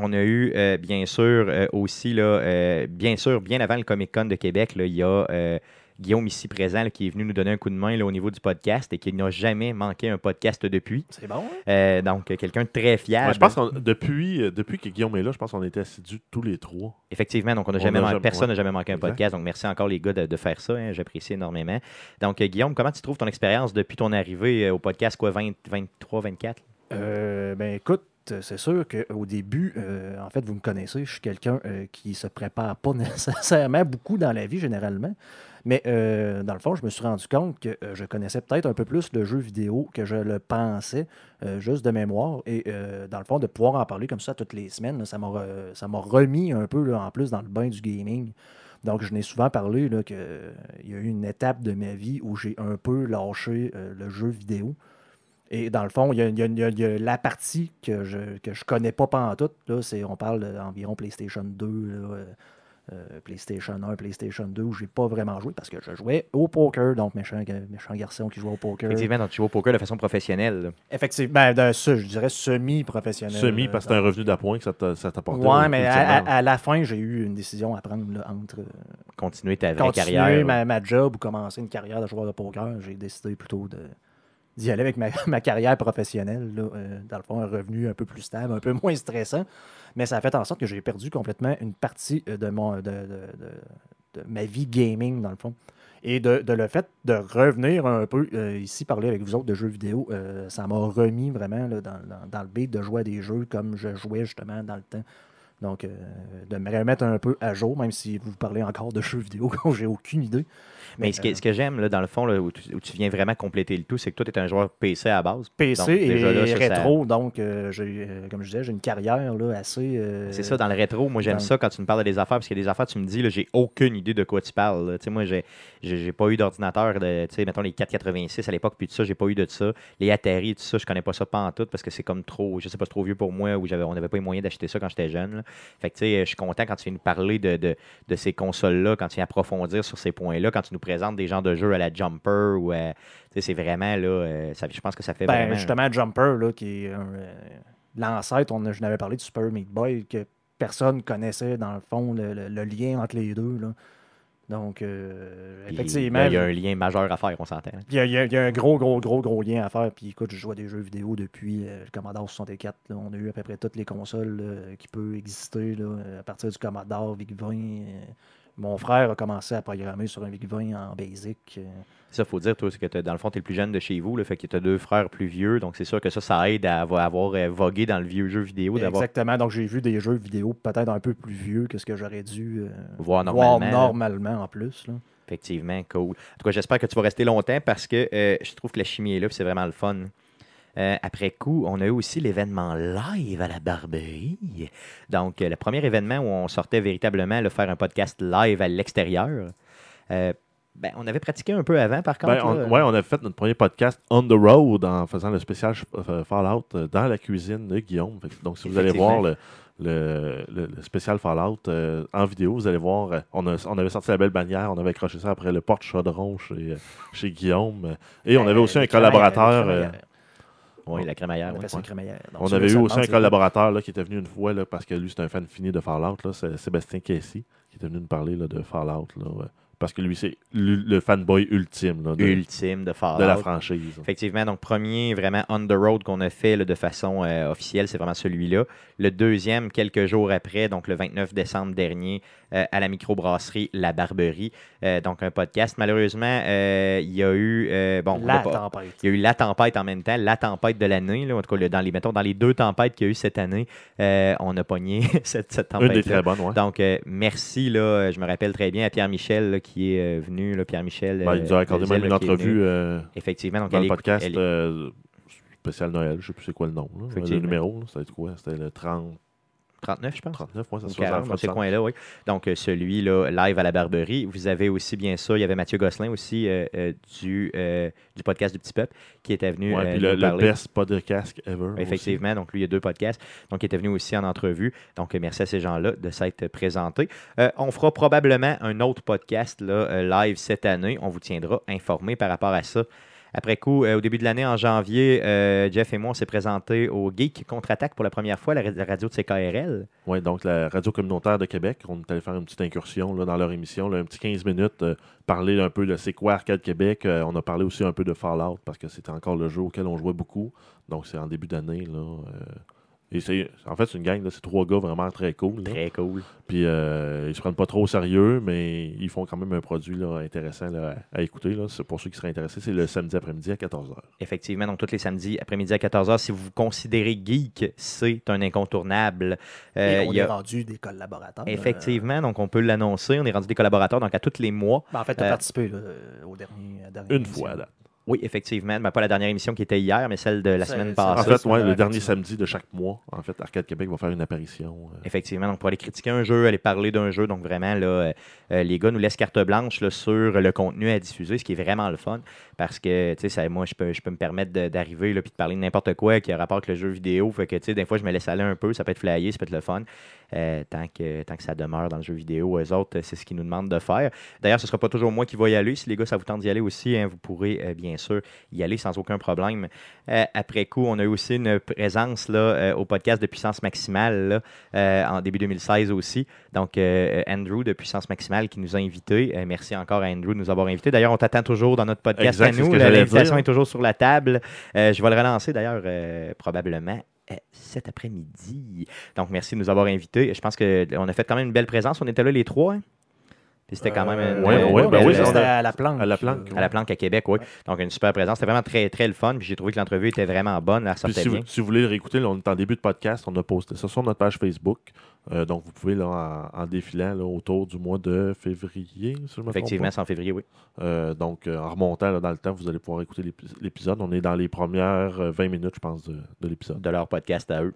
On a eu, euh, bien sûr, euh, aussi, là, euh, bien sûr, bien avant le Comic Con de Québec, là, il y a Guillaume ici présent là, qui est venu nous donner un coup de main là, au niveau du podcast et qui n'a jamais manqué un podcast depuis. C'est bon, hein? Euh, donc, euh, quelqu'un de très fiable. Ouais, je pense que depuis, euh, depuis que Guillaume est là, je pense qu'on était assidus tous les trois. Effectivement, donc on n'a jamais a man- jamais- personne n'a ouais. jamais manqué un Exact. podcast. Donc, merci encore les gars de, de faire ça. hein, J'apprécie énormément. Donc, Guillaume, comment tu trouves ton expérience depuis ton arrivée au podcast, quoi, 20, 23, 24? Euh, ben écoute, c'est sûr qu'au début, euh, en fait, vous me connaissez, je suis quelqu'un euh, qui se prépare pas nécessairement beaucoup dans la vie généralement. Mais euh, dans le fond, je me suis rendu compte que euh, je connaissais peut-être un peu plus le jeu vidéo que je le pensais, euh, juste de mémoire. Et dans le fond, de pouvoir en parler comme ça toutes les semaines, là, ça m'a remis un peu là, en plus dans le bain du gaming. Donc, je n'ai souvent parlé là, qu'il y a eu une étape de ma vie où j'ai un peu lâché le jeu vidéo. Et dans le fond, il y a, la partie que je ne que je connais pas pantoute. Là, c'est, on parle d'environ PlayStation 2, là, euh, euh, PlayStation 1, PlayStation 2, où j'ai pas vraiment joué parce que je jouais au poker, donc méchant, méchant garçon qui jouait au poker. Effectivement, donc tu joues au poker de façon professionnelle. Effectivement, ben, de- ça, je dirais semi-professionnel. Semi, euh, parce que c'est un revenu d'appoint que ça t'a- ça t'apportait. Ouais, mais à, ultimement. à- à la fin, j'ai eu une décision à prendre là, entre euh, Continuer ta vraie continuer carrière. ma, ma job ou commencer une carrière de joueur de poker. J'ai décidé plutôt de d'y aller avec ma, carrière professionnelle. là, euh, dans le fond, un revenu un peu plus stable, un peu moins stressant. Mais ça a fait en sorte que j'ai perdu complètement une partie euh, de, mon, de, de- ma vie gaming, dans le fond. Et de, de le fait de revenir un peu euh, ici, parler avec vous autres de jeux vidéo, ça m'a remis vraiment là, dans, dans- le beat de jouer à des jeux comme je jouais justement dans le temps. Donc, de me remettre un peu à jour, même si vous parlez encore de jeux vidéo, j'ai aucune idée. Mais ce que, ce que j'aime, là, dans le fond, là, où, tu, où tu viens vraiment compléter le tout, c'est que toi, tu es un joueur PC à la base. PC Donc, et déjà là, ça- rétro, donc, euh, euh, comme je disais, j'ai une carrière là, assez. euh, C'est ça, dans le rétro, moi j'aime ça quand tu me parles des affaires, parce qu'il y a des affaires, tu me dis, là, j'ai aucune idée de quoi tu parles. Tu sais, moi, j'ai, j'ai, j'ai pas eu d'ordinateur, de, tu sais, mettons les 486 à l'époque, puis tout ça, j'ai pas eu de ça. Les Atari, tout ça, je connais pas ça pas en tout, parce que c'est comme trop, je sais pas, c'est trop vieux pour moi, ou j'avais, on n'avait pas les moyens d'acheter ça quand j'étais jeune. là. Fait que, tu sais, je suis content quand tu viens nous parler de, de, de ces consoles-là, quand tu viens approfondir sur ces points-là, quand tu nous présentes des genres de jeux à la Jumper, ou c'est vraiment, là, euh, ça, je pense que ça fait Ben, vraiment... justement, Jumper, là, qui est euh, l'ancêtre, on a- je n'avais parlé du Super Meat Boy, que personne connaissait, dans le fond, le, le- le lien entre les deux. Là. Donc, euh, Puis, effectivement, là, Il y a un lien majeur à faire, on s'entend. il y, a, il y a- il y a un gros, gros, gros, gros lien à faire. Puis écoute, je joue à des jeux vidéo depuis euh, le Commodore 64. là. On a eu à peu près toutes les consoles là, qui peuvent exister là, à partir du Commodore, VIC-20. euh. Mon frère a commencé à programmer sur un VIC-20 en basic. euh. Ça, faut dire, toi, c'est que dans le fond, tu es le plus jeune de chez vous, le fait que tu as deux frères plus vieux. Donc, c'est sûr que ça, ça aide à avoir, avoir, euh, vogué dans le vieux jeu vidéo, Exactement. Donc, j'ai vu des jeux vidéo peut-être un peu plus vieux que ce que j'aurais dû euh, voir voir normalement. normalement en plus. là. Effectivement, cool. En tout cas, j'espère que tu vas rester longtemps parce que euh, je trouve que la chimie est là, c'est vraiment le fun. Euh, après coup, on a eu aussi l'événement live à la Barberie. Donc, euh, le premier événement où on sortait véritablement le faire un podcast live à l'extérieur. Euh, ben, on avait pratiqué un peu avant, par contre. Ben, on, là. ouais, on a fait notre premier podcast on the road en faisant le spécial Fallout dans la cuisine de Guillaume. Donc, si vous allez voir le, le, le- spécial Fallout euh, en vidéo, vous allez voir, euh, on, a- on avait sorti la belle bannière, on avait accroché ça après le porte-chaudron chez, chez Guillaume. Et on avait aussi un collaborateur. Oui, la crémaillère. On ouais. crémaillère. Donc, on avait eu aussi un collaborateur là, qui était venu une fois là, parce que lui, c'est un fan fini de Fallout. là, C'est Sébastien Casey qui était venu nous parler là, de Fallout. là, ouais. Parce que lui, c'est le, le fanboy ultime là, de, Ultime de Fallout. de la franchise. Effectivement, donc premier vraiment on the road qu'on a fait là, de façon euh, officielle, c'est vraiment celui-là. Le deuxième, quelques jours après, donc le 29 décembre dernier, euh, à la microbrasserie La Barberie. Euh, donc un podcast. Malheureusement, euh, il y a eu euh, bon, on La pas- tempête. il y a eu la tempête en même temps, la tempête de l'année. là. En tout cas, le- dans les mettons, dans les deux tempêtes qu'il y a eu cette année, euh, on a pogné cette, cette Une des tempête. très bonnes, ouais. Donc, euh, merci, là, je me rappelle très bien à Pierre-Michel qui est euh, venu. là, Pierre-Michel. Ben, il nous a euh, accordé même une qui est entrevue euh, Effectivement, donc dans elle le est- podcast elle est- euh, spécial Noël. Je ne sais plus c'est quoi le nom. là. Le numéro, c'était quoi? C'était le 30. 39, je pense. 39, ouais, ça se 40, dans ces coins-là, oui. Donc, euh, celui-là, live à la Barberie. Vous avez aussi, bien sûr, il y avait Mathieu Gosselin aussi euh, euh, du, euh, du podcast du Petit Peuple qui était venu euh, puis le, best podcast ever. Effectivement, donc lui, il y a deux podcasts. Donc, il était venu aussi en entrevue. Donc, merci à ces gens-là de s'être présentés. On fera probablement un autre podcast là, live cette année. On vous tiendra informé par rapport à ça. Après coup, euh, au début de l'année, en janvier, euh, Jeff et moi, on s'est présentés au Geek Contre-Attaque pour la première fois, la, ra- la radio de CKRL. Oui, donc la radio communautaire de Québec, on est allé faire une petite incursion là, dans leur émission, un petit 15 minutes, euh, parler un peu de c'est quoi Québec. On a parlé aussi un peu de Fallout parce que c'était encore le jeu auquel on jouait beaucoup. Donc c'est en début d'année. Et c'est, en fait, c'est une gang, c'est trois gars vraiment très cool. là. Très cool. Puis euh, ils se prennent pas trop au sérieux, mais ils font quand même un produit là, intéressant là, à, écouter. Là. C'est pour ceux qui seraient intéressés, c'est le samedi après-midi à 14h. Effectivement, donc tous les samedis après-midi à 14h, si vous vous considérez geek, c'est un incontournable. Euh, Et on il y est a- rendu des collaborateurs. euh, Effectivement, donc on peut l'annoncer. On est rendu des collaborateurs, donc à tous les mois. ben, en fait, tu as Euh, participé là, euh, au dernier, à Une émission. fois à date. Oui, effectivement. Ben, pas la dernière émission qui était hier, mais celle de la semaine En passée. ça, fait, ouais, le dernier samedi de chaque mois, en fait, Arcade Québec va faire une apparition. euh, Effectivement, donc pour aller critiquer un jeu, aller parler d'un jeu, donc vraiment, là, euh, euh, les gars nous laissent carte blanche là, sur le contenu à diffuser, ce qui est vraiment le fun, parce que, tu sais, ça- moi, je peux, je peux me permettre de- d'arriver et de parler de n'importe quoi qui a rapport avec le jeu vidéo, fait que, tu sais, des fois, je me laisse aller un peu, ça peut être flyé, ça peut être le fun, euh, tant, que, tant que ça demeure dans le jeu vidéo, eux autres, c'est ce qu'ils nous demandent de faire. D'ailleurs, ce ne sera pas toujours moi qui va y aller, si les gars, ça vous tente d'y aller aussi, hein, vous pourrez, euh, bien sûr, y aller sans aucun problème. Euh, après coup, on a eu aussi une présence là, euh, au podcast de Puissance Maximale là, euh, en début 2016 aussi. Donc, euh, Andrew de Puissance Maximale qui nous a invités. Euh, merci encore à Andrew de nous avoir invités. D'ailleurs, on t'attend toujours dans notre podcast Exact, à nous. L'invitation est toujours sur la table. Euh, je vais le relancer d'ailleurs euh, probablement euh, cet après-midi. Donc, merci de nous avoir invités. Je pense qu'on a fait quand même une belle présence. On était là les trois. hein? Puis c'était quand même Euh, ouais, ouais, ben oui, c'était à la planque. à la planque, à la planque à Québec, oui. Donc, une super présence. C'était vraiment très, très le fun. Puis j'ai trouvé que l'entrevue était vraiment bonne. Elle Puis sortait si, bien. vous, si vous voulez le réécouter, là, on est en début de podcast, on a posté ça sur notre page Facebook. Euh, donc, vous pouvez, là, en, en défilant là, autour du mois de février, si je me trompe Effectivement, c'est en février, oui. Euh, donc, euh, en remontant là, dans le temps, vous allez pouvoir écouter l'épi- l'épisode. On est dans les premières euh, 20 minutes, je pense, de, de l'épisode. de leur podcast à eux.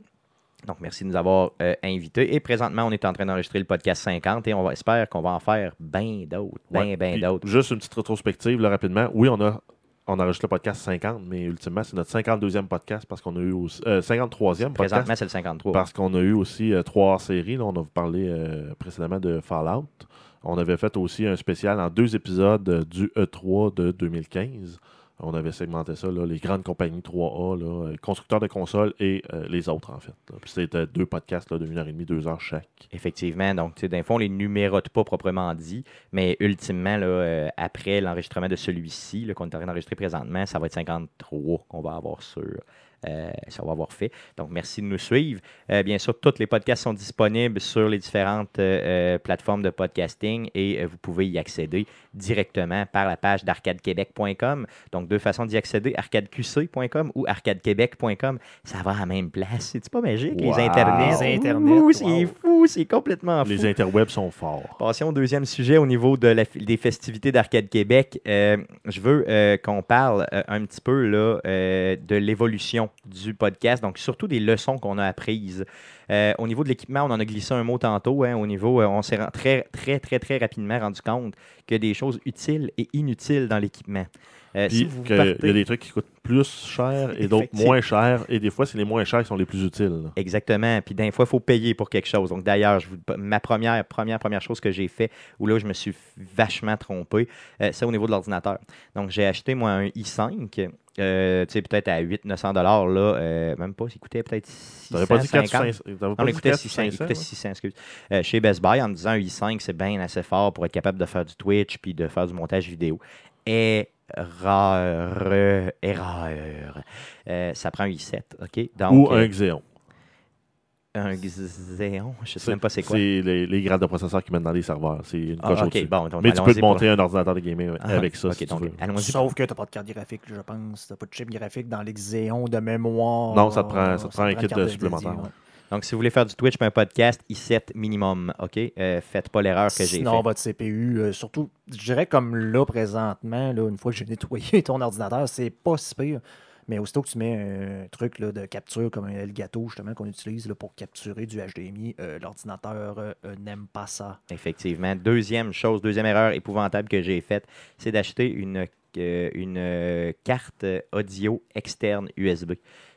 Donc, merci de nous avoir invités. Et présentement, on est en train d'enregistrer le podcast 50 et on va, espère qu'on va en faire bien d'autres. Bien, Ouais. bien d'autres. Juste une petite rétrospective là, rapidement. Oui, on a on enregistre le podcast 50, mais ultimement, c'est notre 52e podcast parce qu'on a eu aussi. euh, 53e podcast. Présentement, c'est le 53. Parce qu'on a eu aussi euh, trois séries. Là, on a parlé euh, précédemment de Fallout. On avait fait aussi un spécial en deux épisodes euh, du E3 de 2015. On avait segmenté ça, là, les grandes compagnies 3A, là, euh, constructeurs de consoles et euh, les autres, en fait. Puis c'était deux podcasts là, de 1 heure et demie, deux heures chaque. Effectivement. Donc, tu sais, d'un fond, on les numérote pas proprement dit, mais ultimement, là, euh, après l'enregistrement de celui-ci, qu'on est en train d'enregistrer présentement, ça va être 53 qu'on va avoir sur. Euh, ça va avoir fait. Donc, merci de nous suivre. Euh, bien sûr, tous les podcasts sont disponibles sur les différentes euh, euh, plateformes de podcasting et euh, vous pouvez y accéder directement par la page d'arcadequebec.com. Donc, deux façons d'y accéder, arcadeqc.com ou arcadequebec.com. Ça va à la même place. C'est pas magique, Wow. les internets? Les internets, c'est fou, c'est complètement fou. Les interwebs sont forts. Passons au deuxième sujet au niveau de la- des festivités d'Arcade Québec. Euh, je veux euh, qu'on parle euh, un petit peu là, euh, de l'évolution du podcast, donc surtout des leçons qu'on a apprises. Euh, au niveau de l'équipement, on en a glissé un mot tantôt. hein, au niveau, euh, on s'est très, très, très, très rapidement rendu compte qu'il y a des choses utiles et inutiles dans l'équipement. Euh, Puis si vous qu'il y a des trucs qui coûtent plus cher et d'autres moins chers. Et des fois, c'est les moins chers qui sont les plus utiles. là. Exactement. Puis d'un fois, il faut payer pour quelque chose. Donc d'ailleurs, ma première, première, première chose que j'ai fait, où là, je me suis vachement trompé, euh, c'est au niveau de l'ordinateur. Donc j'ai acheté, moi, un i5. euh, tu sais, peut-être à 800-900 dollars, là, euh, même pas, il coûtait peut-être 600, T'avais pas dit 4 50. 500. T'avais Non, pas il dit coûtait 4 600, il 500, coûtait hein? 600, excuse. Euh, chez Best Buy, en me disant un i5, c'est bien assez fort pour être capable de faire du Twitch puis de faire du montage vidéo. Erreur, erreur. Euh, ça prend un i7, OK? Donc, Ou euh, un Xeon. un Xeon, je sais même pas c'est quoi. C'est les, les grades de processeurs qui mettent dans les serveurs. C'est une Ah, coche ok, au-dessus. bon, donc Mais tu peux te pour- monter un ordinateur de gaming Ah, avec ça ok, si tu donc, pour- Sauf que tu n'as pas de carte graphique, je pense. Tu n'as pas de chip graphique dans l'Exéon de mémoire. Non, ça te prend- ça te prend un kit supplémentaire, dédié, ouais. Donc, si vous voulez faire du Twitch un podcast, i7 minimum, OK? Euh, faites pas l'erreur que j'ai Sinon, faite. votre CPU, euh, surtout, je dirais comme là, présentement, là, une fois que j'ai nettoyé ton ordinateur, c'est pas si pire. Mais aussitôt que tu mets un truc là, de capture comme un Elgato, justement, qu'on utilise là, pour capturer du HDMI, euh, l'ordinateur euh, n'aime pas ça. Effectivement. Deuxième chose, deuxième erreur épouvantable que j'ai faite, c'est d'acheter une, euh, une carte audio externe USB.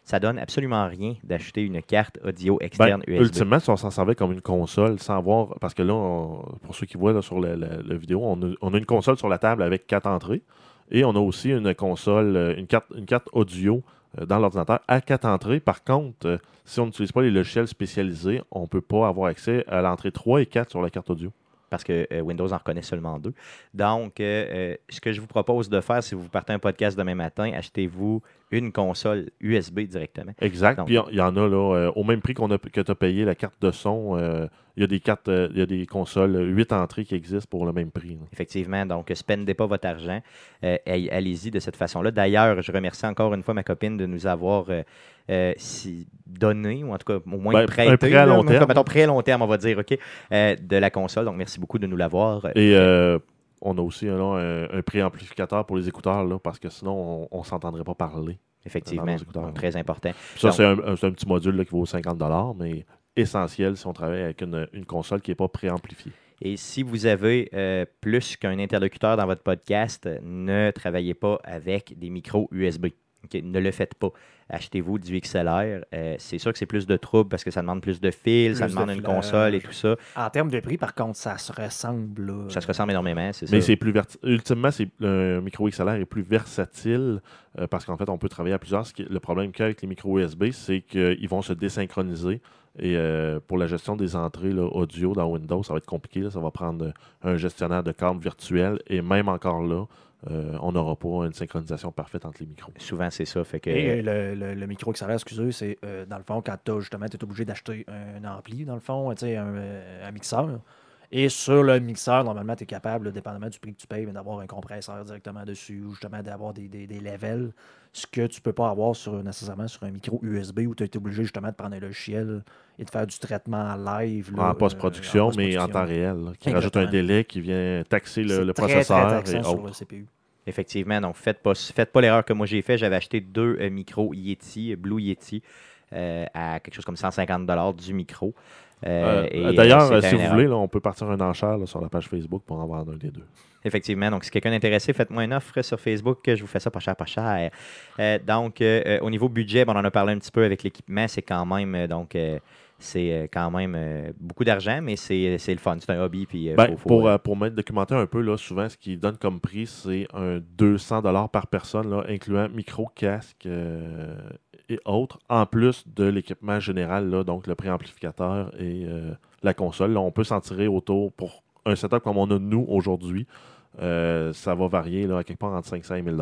Ça donne absolument rien d'acheter une carte audio Ben, externe USB. ultimement, si on s'en servait comme une console, sans voir, parce que là, on- pour ceux qui voient là, sur la, la- la vidéo, on a, on a une console sur la table avec quatre entrées et on a aussi une console, euh, une carte, une carte audio euh, dans l'ordinateur à quatre entrées. Par contre, euh, si on n'utilise pas les logiciels spécialisés, on ne peut pas avoir accès à l'entrée 3 et 4 sur la carte audio. parce que euh, Windows en reconnaît seulement deux. Donc, euh, ce que je vous propose de faire, si vous partez un podcast demain matin, achetez-vous une console USB directement. Exact. Donc- Puis il y en a là, euh, au même prix qu'on a, que tu as payé la carte de son. euh, Il y a des cartes, euh, il y a des consoles 8 entrées qui existent pour le même prix. là. Effectivement, donc, spendez pas votre argent. Allez- Allez-y de cette façon-là. D'ailleurs, je remercie encore une fois ma copine de nous avoir si donné, ou en tout cas au moins Ben, un prêté. prêt à long terme. mettons prêt à long terme, on va dire, OK, de la console. Donc, merci beaucoup de nous l'avoir. Et on a aussi là, un, un préamplificateur pour les écouteurs, là, parce que sinon, on ne s'entendrait pas parler. dans Effectivement, donc, très important. Puis ça, c'est un, petit module là, qui vaut 50 mais essentiel si on travaille avec une, une console qui n'est pas préamplifiée. Et si vous avez euh, plus qu'un interlocuteur dans votre podcast, euh, ne travaillez pas avec des micros USB. OK? Ne le faites pas. Achetez-vous du XLR. Euh, c'est sûr que c'est plus de troubles parce que ça demande plus de fils, ça de demande une console et tout ça. En termes de prix, par contre, ça se ressemble. là. Ça se ressemble énormément, c'est Mais ça. c'est plus verti- ultimement, c'est un micro XLR est plus versatile euh, parce qu'en fait, on peut travailler à plusieurs. Ce qui- le problème qu'il y a avec les micros USB, c'est qu'ils vont se désynchroniser. Et euh, pour la gestion des entrées là, audio dans Windows, ça va être compliqué. là. Ça va prendre un gestionnaire de câbles virtuel. Et même encore là, euh, on n'aura pas une synchronisation parfaite entre les micros. Souvent, c'est ça. Fait que, Et euh, le, le- le micro XLR, excusez, c'est euh, dans le fond, quand tu justement, tu es obligé d'acheter un ampli, dans le fond, un, un mixeur. Et sur le mixeur, normalement, tu es capable, là, dépendamment du prix que tu payes, d'avoir un compresseur directement dessus ou justement d'avoir des, des, des levels. Ce que tu peux pas avoir sur, nécessairement sur un micro USB où tu es obligé justement de prendre un logiciel et de faire du traitement en live. là, en euh, post-production, mais en temps réel, là, qui rajoute un délai qui vient taxer le, C'est le très, très processeur et sur autres. le CPU. Effectivement, donc faites pas, faites pas l'erreur que moi j'ai fait. J'avais acheté deux euh, micros Yeti, euh, Blue Yeti, euh, à quelque chose comme 150 du micro. Euh, D'ailleurs, si vous erreur. voulez, là, on peut partir un enchère là, sur la page Facebook pour en vendre un des deux. Effectivement. Donc, si quelqu'un est intéressé, faites-moi une offre sur Facebook. Je vous fais ça pas cher, pas cher. Donc, au niveau budget, bon, on en a parlé un petit peu avec l'équipement. C'est quand même, donc, c'est euh, quand même euh, beaucoup d'argent, mais c'est c'est le fun. C'est un hobby. Puis, euh, Ben, faut- faut, pour, euh, pour m'être documenté un peu, là, souvent, ce qu'ils donnent comme prix, c'est un 200 par personne, là, incluant micro, casque euh, et autres, en plus de l'équipement général, là, donc le préamplificateur et euh, la console. Là, on peut s'en tirer autour pour un setup comme on a nous aujourd'hui. ça va varier là, à quelque part entre 500 et 1000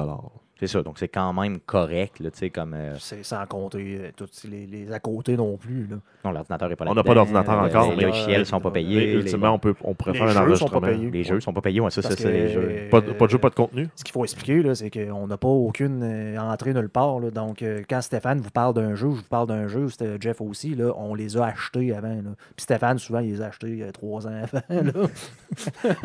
c'est ça. Donc, c'est quand même correct. Tu sais, comme, euh, C'est sans compter euh, tous les, les à côté non plus. Là. non, l'ordinateur n'est pas là. On n'a pas d'ordinateur encore, Les logiciels ne sont pas payés. Les- ultimement, on, peut, on pourrait les un jeux sont pas enregistrement. payés. Les jeux ne sont pas payés. Ouais, ça, ça c'est les jeux. Pas, de- pas de jeu, pas de contenu? Ce qu'il faut expliquer, là, c'est qu'on n'a pas aucune euh, entrée nulle part. là. Donc, quand Stéphane vous parle d'un jeu, je vous parle d'un jeu, c'était Jeff aussi, là, on les a achetés avant. là. Puis Stéphane, souvent, il les a achetés trois ans avant. là.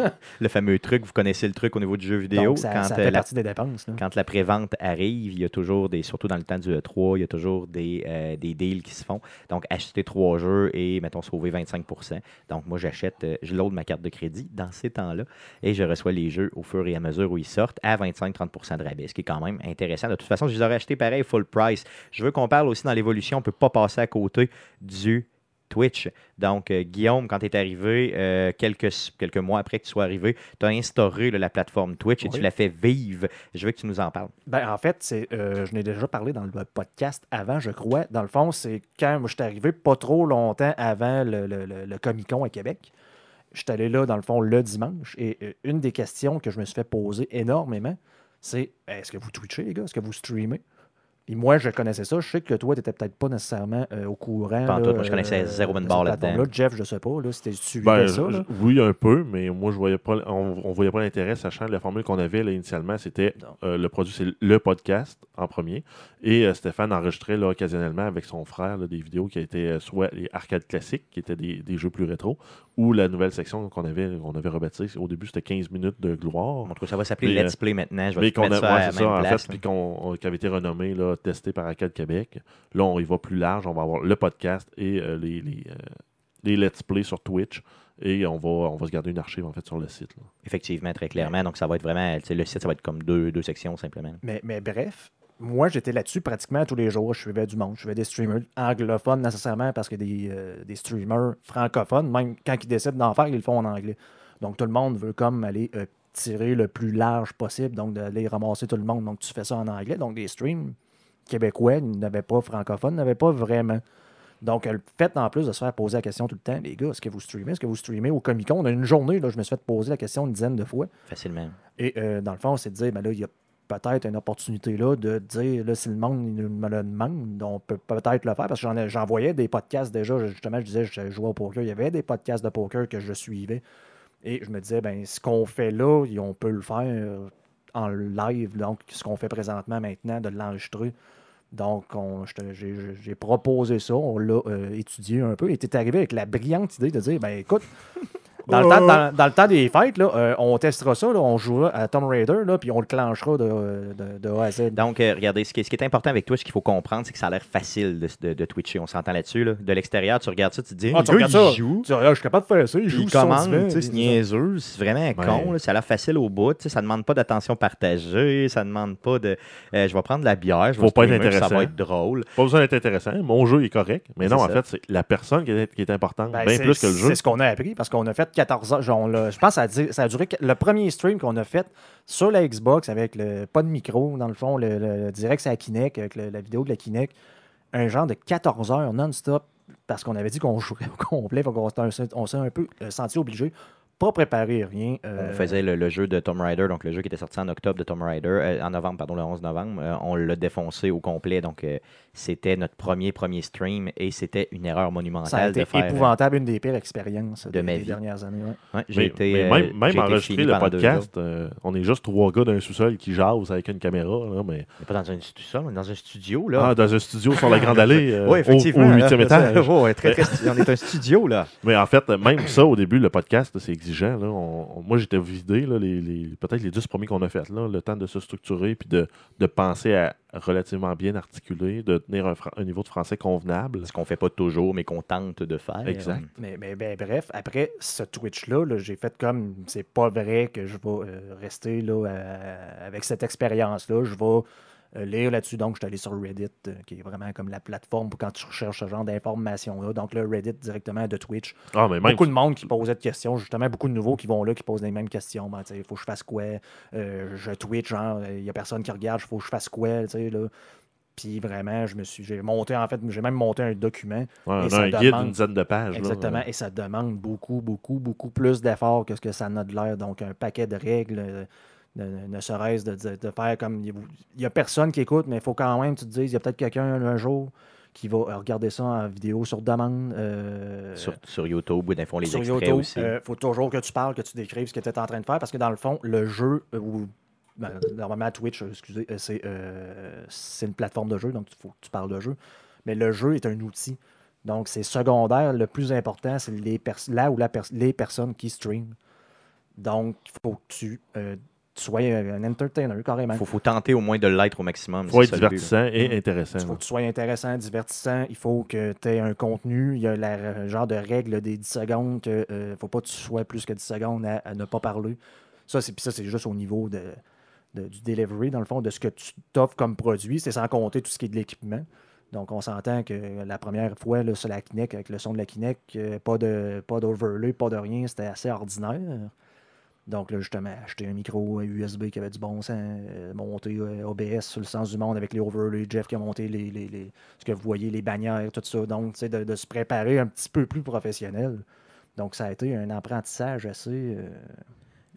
Le fameux truc, vous connaissez le truc au niveau du jeu vidéo. Donc, ça, quand, ça euh, fait la partie des dépenses. là. quand la prévente arrive, il y a toujours des, surtout dans le temps du E3, il y a toujours des, euh, des deals qui se font. Donc, acheter trois jeux et, mettons, sauver 25% Donc, moi, j'achète, euh, je load ma carte de crédit dans ces temps-là et je reçois les jeux au fur et à mesure où ils sortent à 25-30% de rabais, ce qui est quand même intéressant. De toute façon, je les aurais achetés pareil, full price. Je veux qu'on parle aussi dans l'évolution, on ne peut pas passer à côté du Twitch. Donc, euh, Guillaume, quand tu es arrivé, euh, quelques, quelques mois après que tu sois arrivé, tu as instauré là, la plateforme Twitch et tu l'as fait vivre. Je veux que tu nous en parles. Ben, en fait, c'est, euh, je n'ai déjà parlé dans le podcast avant, je crois. Dans le fond, c'est quand je suis arrivé pas trop longtemps avant le, le- le- le Comic-Con à Québec. Je suis allé là, dans le fond, le dimanche. Et une des questions que je me suis fait poser énormément, c'est est-ce que vous twitchez, les gars? Est-ce que vous streamez? Puis moi, je connaissais ça. Je sais que toi, tu n'étais peut-être pas nécessairement euh, au courant. Pas en là, tout. Moi, je connaissais euh, zéro cette barre là-dedans. plateforme-là. Jeff, je sais pas. Là, tu suivi Ben, ça. là. oui, un peu, mais moi, je voyais pas, on, on voyait pas l'intérêt, sachant que la formule qu'on avait là, initialement, c'était euh, le produit, c'est le podcast en premier. Et euh, Stéphane enregistrait là, occasionnellement avec son frère là, des vidéos qui étaient euh, soit les arcades classiques, qui étaient des, des jeux plus rétro, ou la nouvelle section qu'on avait, qu'on avait rebaptisée. Au début, c'était 15 minutes de gloire. En tout cas, ça va s'appeler Let's Play maintenant. Je vais Mais qu'on a, ça ouais, c'est en place. fait, puis qu'on, avait été renommé, là, testé par Arcade Québec. Là, on y va plus large. On va avoir le podcast et euh, les, les, euh, les Let's Play sur Twitch. Et on va, on va se garder une archive, en fait, sur le site. là. Effectivement, très clairement. Donc, ça va être vraiment. Le site, ça va être comme deux, deux sections simplement. Mais, mais bref, moi, j'étais là-dessus pratiquement tous les jours. Je suivais du monde. Je suivais des streamers anglophones nécessairement parce que des, euh, des streamers francophones, même quand ils décident d'en faire, ils le font en anglais. Donc, tout le monde veut comme aller euh, tirer le plus large possible, donc d'aller ramasser tout le monde. Donc, tu fais ça en anglais. Donc, des streams québécois, n'avaient pas francophones, n'avaient pas vraiment. Donc, le fait en plus de se faire poser la question tout le temps, les gars, est-ce que vous streamez? Est-ce que vous streamez au Comic Con? On a une journée, là, je me suis fait poser la question une dizaine de fois. Facilement. Et euh, dans le fond, c'est de dire, ben là, il y a peut-être une opportunité là de dire, là, si le monde me le demande, on peut peut-être le faire, parce que j'en ai- j'envoyais des podcasts déjà, justement, je disais, je jouais au poker, il y avait des podcasts de poker que je suivais, et je me disais, ben ce qu'on fait là, on peut le faire en live, donc ce qu'on fait présentement maintenant, de l'enregistrer. Donc, j'ai proposé ça, on l'a euh, étudié un peu, et tu arrivé avec la brillante idée de dire, ben écoute, dans, le temps, dans, dans le temps des fêtes, là, euh, on testera ça, là, on jouera à Tomb Raider, là, puis on le clenchera de, de, de A à Z. Donc, euh, regardez, ce qui, est, ce qui est important avec toi, ce qu'il faut comprendre, c'est que ça a l'air facile de, de- de Twitcher. On s'entend là-dessus. là. De l'extérieur, tu regardes ça, tu te dis, Ah, tu regardes il ça. joue. Tu dis, Ah, je suis capable de faire ça, il joue il commande, c'est niaiseux, c'est vraiment con, là, ça a l'air facile au bout, ça demande pas d'attention partagée, ça demande pas de euh, je vais prendre de la bière, je vais Faut pas être streamer, puis ça va intéressant. être drôle. Pas besoin d'être intéressant. Mon jeu est correct. Mais non, en fait, c'est la personne qui est, qui est importante. Ben, bien plus que le jeu. C'est ce qu'on a appris parce qu'on a fait 14 heures. genre, l'a- je pense que ça a, duré. Le premier stream qu'on a fait sur la Xbox avec le pas de micro, dans le fond, le, direct c'est la Kinect, avec la vidéo de la Kinect, un genre de 14 heures non-stop parce qu'on avait dit qu'on jouerait au complet. On s'est un peu euh, senti obligé, pas préparé rien. euh, On faisait le, le jeu de Tomb Raider, donc le jeu qui était sorti en octobre de Tomb Raider, euh, en novembre, pardon, le 11 novembre. euh, on l'a défoncé au complet, donc euh, c'était notre premier premier stream et c'était une erreur monumentale ça a été de faire. euh, épouvantable, une des pires expériences de des, ma des vie. dernières années. ouais. ouais, j'ai été, mais euh, même, même enregistrer le podcast, euh, on est juste trois gars d'un sous-sol qui jasent avec une caméra. Là, mais... On pas dans un on est dans un studio là. Ah, dans un studio sur la Grande Allée, euh, oui, au- effectivement. au huitième étage. ouais, très, très- on est un studio là. Mais en fait, même ça, au début, le podcast, c'est exigeant. là. On- on- moi, j'étais vidé, là, les, les- peut-être les dix premiers qu'on a fait, là, le temps de se structurer puis de, de penser à relativement bien articuler, de tenir un, niveau de français convenable. Ce qu'on fait pas toujours, mais qu'on tente de faire. Exact. Mais, mais- ben, bref, après ce Twitch-là, là, j'ai fait comme c'est pas vrai que je vais euh, rester là, avec cette expérience-là. Je vais lire là-dessus. Donc, je suis allé sur Reddit, euh, qui est vraiment comme la plateforme pour quand tu recherches ce genre d'informations-là. Donc, le Reddit directement de Twitch. Ah, mais même Beaucoup de monde qui posait de questions, justement, beaucoup de nouveaux qui vont là, qui posent les mêmes questions. Ben, il faut que je fasse quoi? Euh, Je Twitch, genre, il n'y a personne qui regarde, il faut que je fasse quoi tu sais, là? Puis vraiment, je me suis. J'ai monté, en fait, j'ai même monté un document. Ouais, on Et a ça un guide d'une dizaine de pages. là. Exactement. Et ça demande beaucoup, beaucoup, beaucoup plus d'efforts que ce que ça n'a de l'air. Donc, un paquet de règles, euh, ne, serait-ce de, de- de faire comme. Il n'y a personne qui écoute, mais il faut quand même, tu te dises, il y a peut-être quelqu'un un jour qui va euh, regarder ça en vidéo sur demande. euh, Sur, sur YouTube, ou dans le fond, les sur extraits YouTube. aussi. Il faut toujours que tu parles, que tu décrives ce que tu es en train de faire, parce que dans le fond, le jeu, euh, ou ben, normalement Twitch, euh, excusez, euh, c'est euh, c'est une plateforme de jeu, donc il faut que tu parles de jeu. Mais le jeu est un outil. Donc, c'est secondaire. Le plus important, c'est les pers- là où la pers- les personnes qui streament. Donc, il faut que tu, euh, tu sois un entertainer, carrément. Il faut, faut tenter au moins de l'être au maximum. Il faut c'est être but, divertissant et intéressant. Il faut là. que tu sois intéressant, divertissant. Il faut que tu aies un contenu. Il y a le genre de règle des 10 secondes que ne faut pas que tu sois plus que 10 secondes à, à ne pas parler. Ça, c'est puis ça, c'est juste au niveau de, de- du delivery, dans le fond, de ce que tu t'offres comme produit. C'est sans compter tout ce qui est de l'équipement. Donc, on s'entend que la première fois, là, sur la Kinect, avec le son de la Kinect, euh, pas de pas d'overlay, pas de rien, c'était assez ordinaire. Donc, là, justement, acheter un micro USB qui avait du bon sens, euh, monter euh, OBS sur le sens du monde avec les overlays, Jeff qui a monté les, les- les- ce que vous voyez, les bannières, tout ça. Donc, tu sais, de, se préparer un petit peu plus professionnel. Donc, ça a été un apprentissage assez. euh.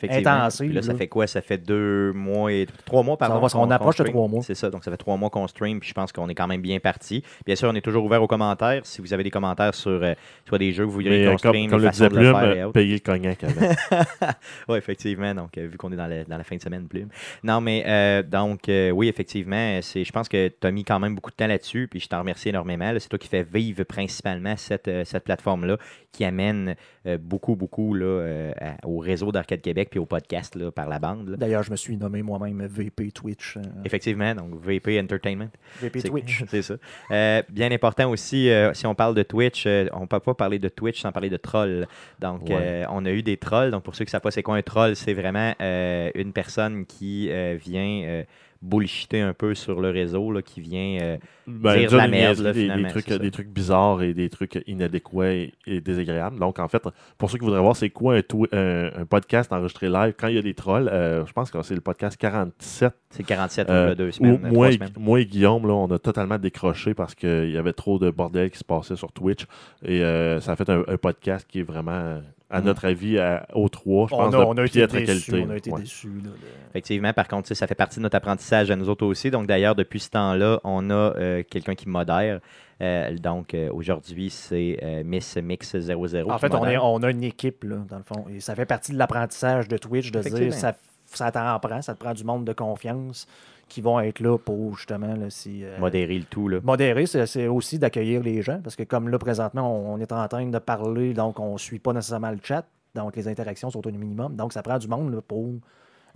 Intensive. Puis là, ça fait quoi? Ça fait deux mois et trois mois, pardon. va- on qu'on- approche de trois mois. C'est ça, donc ça fait trois mois qu'on stream, puis je pense qu'on est quand même bien parti. Bien sûr, on est toujours ouvert aux commentaires. Si vous avez des commentaires sur euh, soit des jeux que vous voudriez Mais qu'on comme, stream, comme le de le Plume, faire et euh, autres. payer le cognac. Oui, effectivement. Donc, euh, vu qu'on est dans, le- dans la fin de semaine, plume. Non, mais euh, donc, euh, oui, effectivement, c'est, je pense que tu as mis quand même beaucoup de temps là-dessus, puis je t'en remercie énormément. là. C'est toi qui fais vivre principalement cette, euh, cette plateforme-là, qui amène euh, beaucoup, beaucoup là, euh, à- au réseau d'Arcade Québec puis au podcast là, par la bande. D'ailleurs, je me suis nommé moi-même VP Twitch. euh, Effectivement, donc VP Entertainment. VP Twitch. C'est ça. Euh, bien important aussi, euh, si on parle de Twitch, on ne peut pas parler de Twitch sans parler de troll. Donc, Ouais. on a eu des trolls. Donc, pour ceux qui ne savent pas c'est quoi un troll, c'est vraiment une personne qui vient bullshiter un peu sur le réseau, là, qui vient. euh, Ben, Dire de la merde, là, des, trucs, des bizarres et des trucs inadéquats et, et désagréables. Donc, en fait, pour ceux qui voudraient voir c'est quoi un, twi- un- un podcast enregistré live quand il y a des trolls, euh, je pense que c'est le podcast 47 c'est 47 Euh, là, deux semaines. moi, trois et, semaines. moi et Guillaume, là, on a totalement décroché parce qu'il y avait trop de bordel qui se passait sur Twitch. Et euh, ça a fait un, un podcast qui est vraiment, à notre avis, à, au 3, je On pense, a, de on a été déçus. qualité. On a été Ouais. déçus. là, de- Effectivement, par contre, ça fait partie de notre apprentissage à nous autres aussi. Donc, d'ailleurs, depuis ce temps-là, on a euh, quelqu'un qui modère. Euh, donc, euh, aujourd'hui, c'est euh, Miss Mix 00. En fait, on, est, modère. on a une équipe, là, dans le fond. Et ça fait partie de l'apprentissage de Twitch, de dire ça, ça t'en prend, ça te prend du monde de confiance qui vont être là pour justement là, si, euh, modérer le tout. Là. Modérer, c'est aussi d'accueillir les gens, parce que comme là, présentement, on, on est en train de parler, donc on ne suit pas nécessairement le chat, donc les interactions sont au minimum. Donc, ça prend du monde là, pour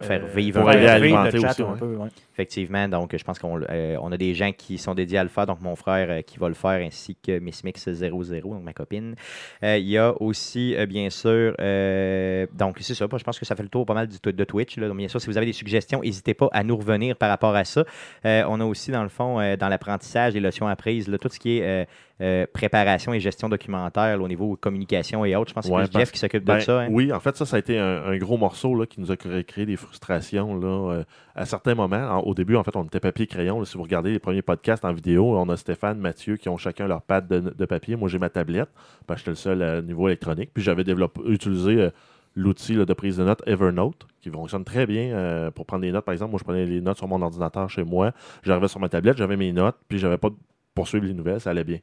Faire vivre Pour alimenter aussi, un peu. ouais. Effectivement, donc je pense qu'on euh, on a des gens qui sont dédiés à le faire, donc mon frère euh, qui va le faire, ainsi que Miss Mix 00, donc ma copine. Euh, Il y a aussi, euh, bien sûr, euh, donc c'est ça, je pense que ça fait le tour pas mal de Twitch. là. Donc, bien sûr, si vous avez des suggestions, n'hésitez pas à nous revenir par rapport à ça. Euh, on a aussi, dans le fond, euh, dans l'apprentissage, les leçons apprises, là, tout ce qui est euh, euh, préparation et gestion documentaire là, au niveau communication et autres. Je pense que c'est Jeff qui s'occupe Ben, de ça. hein. Oui, en fait, ça, ça a été un, un gros morceau là, qui nous a cré- créé des frustrations là, euh, à certains moments. En- au début, en fait, on était papier-crayon. Si vous regardez les premiers podcasts en vidéo, on a Stéphane, Mathieu qui ont chacun leur pad de, de papier. Moi, j'ai ma tablette, parce que j'étais le seul à niveau électronique. Puis j'avais utilisé euh, l'outil de prise de notes Evernote, qui fonctionne très bien euh, pour prendre des notes. Par exemple, moi, je prenais les notes sur mon ordinateur chez moi. J'arrivais sur ma tablette, j'avais mes notes, puis j'avais pas de poursuivre les nouvelles, ça allait bien.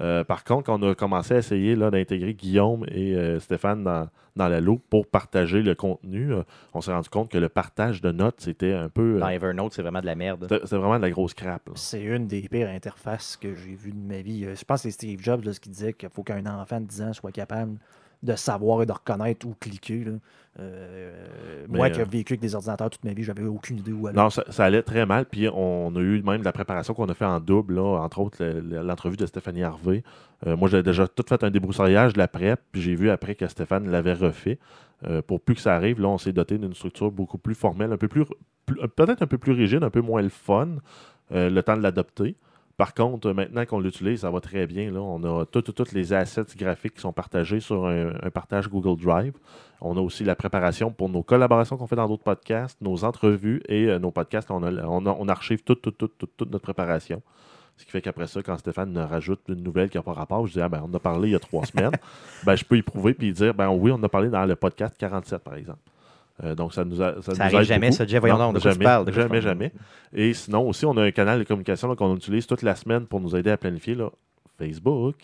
Euh, par contre, quand on a commencé à essayer là, d'intégrer Guillaume et euh, Stéphane dans, dans la loupe pour partager le contenu, euh, on s'est rendu compte que le partage de notes, c'était un peu. euh, Dans Evernote, c'est vraiment de la merde. c'était vraiment de la grosse crap. là. C'est une des pires interfaces que j'ai vues de ma vie. Je pense que c'est Steve Jobs là, ce qui disait qu'il faut qu'un enfant de 10 ans soit capable de savoir et de reconnaître où cliquer. là. Euh, moi qui ai euh, vécu avec des ordinateurs toute ma vie, j'avais aucune idée où aller. Non, ça, ça allait très mal. Puis on a eu même de la préparation qu'on a fait en double, là, entre autres le- le- l'entrevue de Stéphanie Harvey. Euh, moi, j'avais déjà tout fait un débroussaillage de la prep, puis j'ai vu après que Stéphane l'avait refait. Pour plus que ça arrive, là, on s'est doté d'une structure beaucoup plus formelle, un peu plus, plus- peut-être un peu plus rigide, un peu moins le fun, le temps de l'adopter. Par contre, euh, maintenant qu'on l'utilise, ça va très bien. Là. On a tous les assets graphiques qui sont partagés sur un, un partage Google Drive. On a aussi la préparation pour nos collaborations qu'on fait dans d'autres podcasts, nos entrevues et euh, nos podcasts. On, a- on, a- on archive toute, toute, toute, toute, toute notre préparation. Ce qui fait qu'après ça, quand Stéphane rajoute une nouvelle qui n'a pas rapport, je dis ah ben, on en a parlé il y a trois semaines. ben, je peux y prouver puis dire ben oui, on en a parlé dans le podcast 47, par exemple. Euh, donc, ça nous, a, ça Ça nous arrive jamais, beaucoup. ça, Jeff. Voyons Non, donc, de quoi tu jamais, parles, de quoi tu jamais, parles? jamais. Et sinon, aussi, on a un canal de communication qu'on utilise toute la semaine pour nous aider à planifier là, Facebook.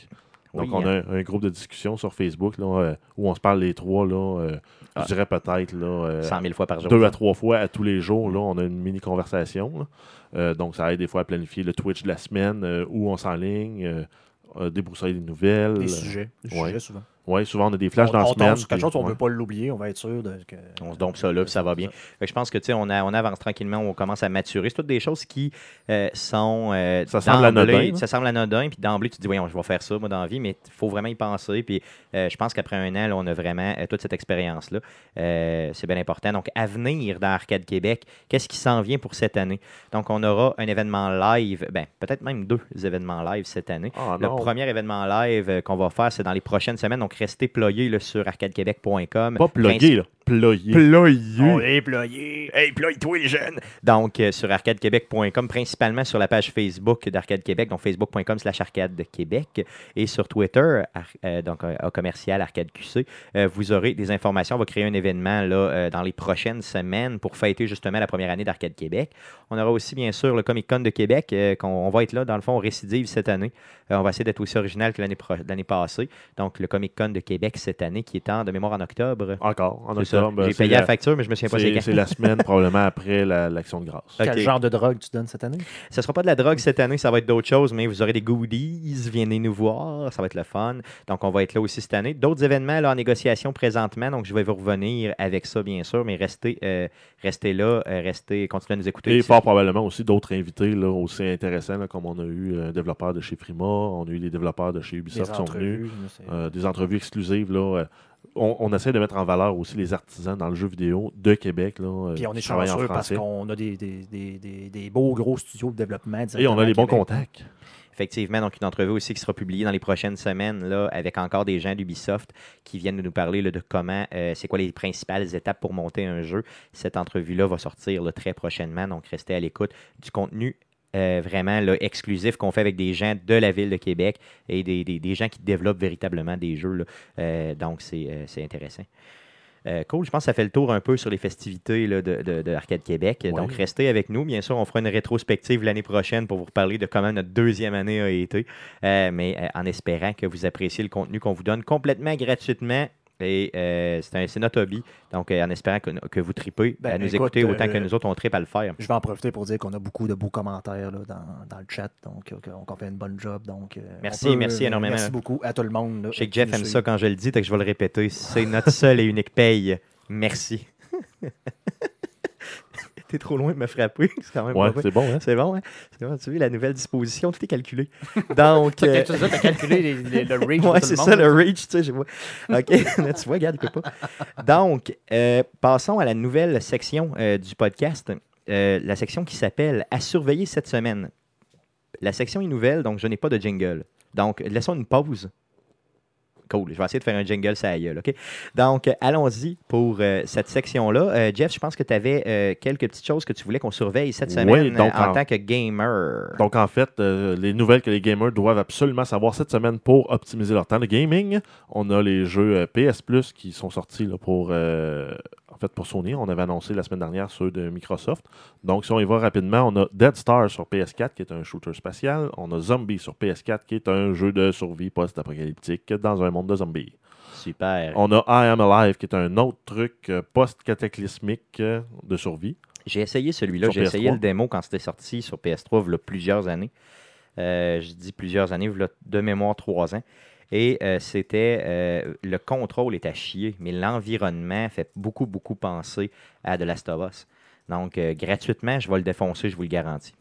Donc, Oui, on hein. a un, un groupe de discussion sur Facebook là, euh, où on se parle les trois. Là, euh, Ah. Je dirais peut-être là, euh, 100 000 fois par jour. deux ça. à trois fois à tous les jours. Là, on a une mini conversation. Euh, donc, ça aide des fois à planifier le Twitch de la semaine, euh, où on s'enligne, débroussailler des nouvelles. Des sujets. Des ouais. sujets souvent. Oui, souvent, on a des flashs on, dans la on semaine. tombe sur quelque puis- chose, on ne ouais. veut pas l'oublier, on va être sûr de que. On se dompe ça là, puis ça va bien. Fait que je pense que tu sais, on, a- on avance tranquillement, on commence à maturer. C'est toutes des choses qui euh, sont. euh, Ça semble anodin, là. Ça semble anodin, puis d'emblée, tu te dis, voyons, je vais faire ça, moi, dans la vie, mais il faut vraiment y penser. Puis euh, je pense qu'après un an, là, on a vraiment euh, toute cette expérience-là. Euh, c'est bien important. Donc, à venir dans Arcade Québec, qu'est-ce qui s'en vient pour cette année? Donc, on aura un événement live, ben, peut-être même deux événements live cette année. Ah, Le premier événement live qu'on va faire, c'est dans les prochaines semaines. Donc, restez ployés là, sur arcadequebec.com. Pas plugué, là. Ployé. Ployé. est ployé. Hey, ploie-toi les jeunes! Donc, euh, sur arcadequebec.com, principalement sur la page Facebook d'Arcade Québec, donc facebook.com slash arcade Québec, et sur Twitter, ar- euh, donc euh, au commercial Arcade QC, euh, vous aurez des informations. On va créer un événement là, euh, dans les prochaines semaines pour fêter justement la première année d'Arcade Québec. On aura aussi, bien sûr, le Comic Con de Québec, euh, qu'on on va être là, dans le fond, on récidive cette année. Euh, on va essayer d'être aussi original que l'année pro- l'année passée. Donc, le Comic Con de Québec cette année, qui est en de mémoire en octobre. Encore, en octobre. J'ai payé la- la facture, mais je me souviens pas c'est C'est la semaine probablement après la- l'action de grâce. Quel genre de drogue tu donnes cette année? Ce ne sera pas de la drogue cette année, ça va être d'autres choses, mais vous aurez des goodies, venez nous voir, ça va être le fun. Donc, on va être là aussi cette année. D'autres événements là, en négociation présentement, donc je vais vous revenir avec ça, bien sûr, mais restez, euh, restez là, euh, restez, continuez à nous écouter. Et fort probablement aussi d'autres invités là, aussi intéressants, là, comme on a eu un développeur de chez Frima, on a eu les développeurs de chez Ubisoft qui sont venus, euh, des entrevues exclusives. Là, euh, on, on essaie de mettre en valeur aussi les artisans dans le jeu vidéo de Québec. Là, euh, Puis on qui est chanceux parce qu'on a des, des, des, des, des beaux gros studios de développement. Et on a les bons contacts. Effectivement, donc une entrevue aussi qui sera publiée dans les prochaines semaines là, avec encore des gens d'Ubisoft qui viennent nous parler là, de comment, euh, c'est quoi les principales étapes pour monter un jeu. Cette entrevue-là va sortir là, très prochainement, donc restez à l'écoute du contenu euh, vraiment là, exclusif qu'on fait avec des gens de la ville de Québec et des, des- des gens qui développent véritablement des jeux. là. Euh, donc, c'est euh, c'est intéressant. Euh, cool, je pense que ça fait le tour un peu sur les festivités là, de, de- de Arcade Québec. Ouais. Donc, restez avec nous. Bien sûr, on fera une rétrospective l'année prochaine pour vous reparler de comment notre deuxième année a été. Euh, mais euh, en espérant que vous appréciez le contenu qu'on vous donne complètement gratuitement. Et euh, c'est notre hobby. Donc, euh, en espérant que, que vous tripez Ben, à nous écoute, écouter autant euh, que nous autres, on tripe à le faire. Je vais en profiter pour dire qu'on a beaucoup de beaux commentaires là, dans, dans le chat, donc euh, qu'on fait une bonne job. Donc, Merci, peut, merci énormément. Merci beaucoup à tout le monde. là, Je sais que Jeff aime suit. ça quand je le dis, donc je vais le répéter. C'est notre seule et unique paye. Merci. T'es trop loin de me frapper. C'est quand même Ouais, c'est bon, hein? C'est bon, hein? C'est bon, tu vois, la nouvelle disposition, tout est calculé. Donc. T'as euh, tu as calculé les- les- le reach de Ouais, c'est le ça monde, le reach, tu sais, je vois. OK, là, tu vois, regarde, écoute pas. Donc, euh, passons à la nouvelle section euh, du podcast, euh, la section qui s'appelle À surveiller cette semaine. La section est nouvelle, donc je n'ai pas de jingle. Donc, laissons une pause. Cool, je vais essayer de faire un jingle, ça aille, OK? Donc, euh, allons-y pour euh, cette section-là. Euh, Jeff, je pense que tu avais quelques petites choses que tu voulais qu'on surveille cette Oui, semaine donc en, en- tant que gamer. Donc, en fait, les nouvelles que les gamers doivent absolument savoir cette semaine pour optimiser leur temps de gaming. On a les jeux PS Plus qui sont sortis là, pour, en fait, pour Sony. On avait annoncé la semaine dernière ceux de Microsoft. Donc, si on y va rapidement, on a Dead Star sur PS4 qui est un shooter spatial. On a Zombie sur PS4 qui est un jeu de survie post-apocalyptique dans un monde de zombies. Super. On a I Am Alive qui est un autre truc euh, post-cataclysmique euh, de survie. J'ai essayé celui-là. J'ai essayé PS3. le démo quand c'était sorti sur PS3 il y a plusieurs années. Euh, je dis plusieurs années, il y a de mémoire trois ans. Et euh, c'était. euh, le contrôle est à chier, mais l'environnement fait beaucoup, beaucoup penser à The Last of Us. Donc, euh, gratuitement, je vais le défoncer, je vous le garantis.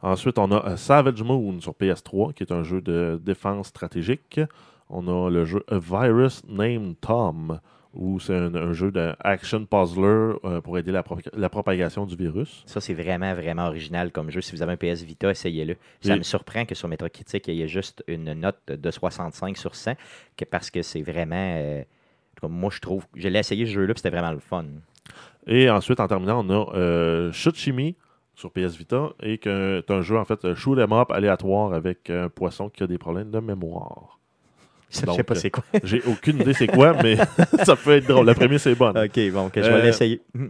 Ensuite, on a Savage Moon sur PS3, qui est un jeu de défense stratégique. On a le jeu A Virus Named Tom, où c'est un, un jeu d'action puzzler euh, pour aider la, pro- la propagation du virus. Ça, c'est vraiment, vraiment original comme jeu. Si vous avez un PS Vita, essayez-le. Ça Et- me surprend que sur Metacritic, il y ait juste une note de 65 sur 100, que- parce que c'est vraiment. euh, moi, je trouve. Je l'ai essayé ce jeu-là, puis c'était vraiment le fun. Et ensuite, en terminant, on a euh, Shuchimi sur PS Vita, et que c'est un jeu, en fait, shoot 'em up aléatoire avec un poisson qui a des problèmes de mémoire. Je sais pas c'est quoi? J'ai aucune idée c'est quoi, mais ça peut être drôle. La première, c'est bonne. ok, bon, que je vais Euh, l'essayer.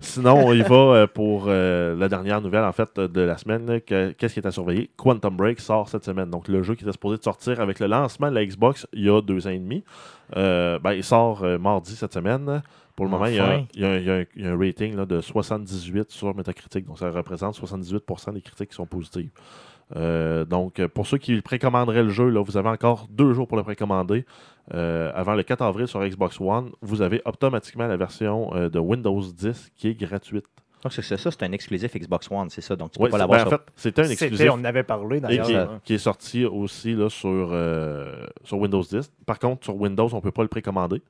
Sinon, on y va euh, pour euh, la dernière nouvelle en fait de la semaine. Que- Qu'est-ce qui est à surveiller? Quantum Break sort cette semaine. Donc, le jeu qui était supposé de sortir avec le lancement de la Xbox il y a deux ans et demi. Euh, ben, il sort euh, mardi cette semaine. Pour le moment, il y a, Enfin. il y a un- il y a un, il y a un rating là, de 78 sur Metacritic. Donc, ça représente 78% des critiques qui sont positives. Euh, donc, pour ceux qui précommanderaient le jeu, là, vous avez encore deux jours pour le précommander. Euh, avant le 4 avril sur Xbox One, vous avez automatiquement la version euh, de Windows 10 qui est gratuite. Donc, c'est ça, c'est un exclusif Xbox One, c'est ça. Donc, tu Oui, peux pas l'avoir ben, en sur- fait, c'était un C'était- exclusif On en avait parlé d'ailleurs. qui, est, hein. qui est sorti aussi là, sur, euh, sur Windows 10. Par contre, sur Windows, on ne peut pas le précommander.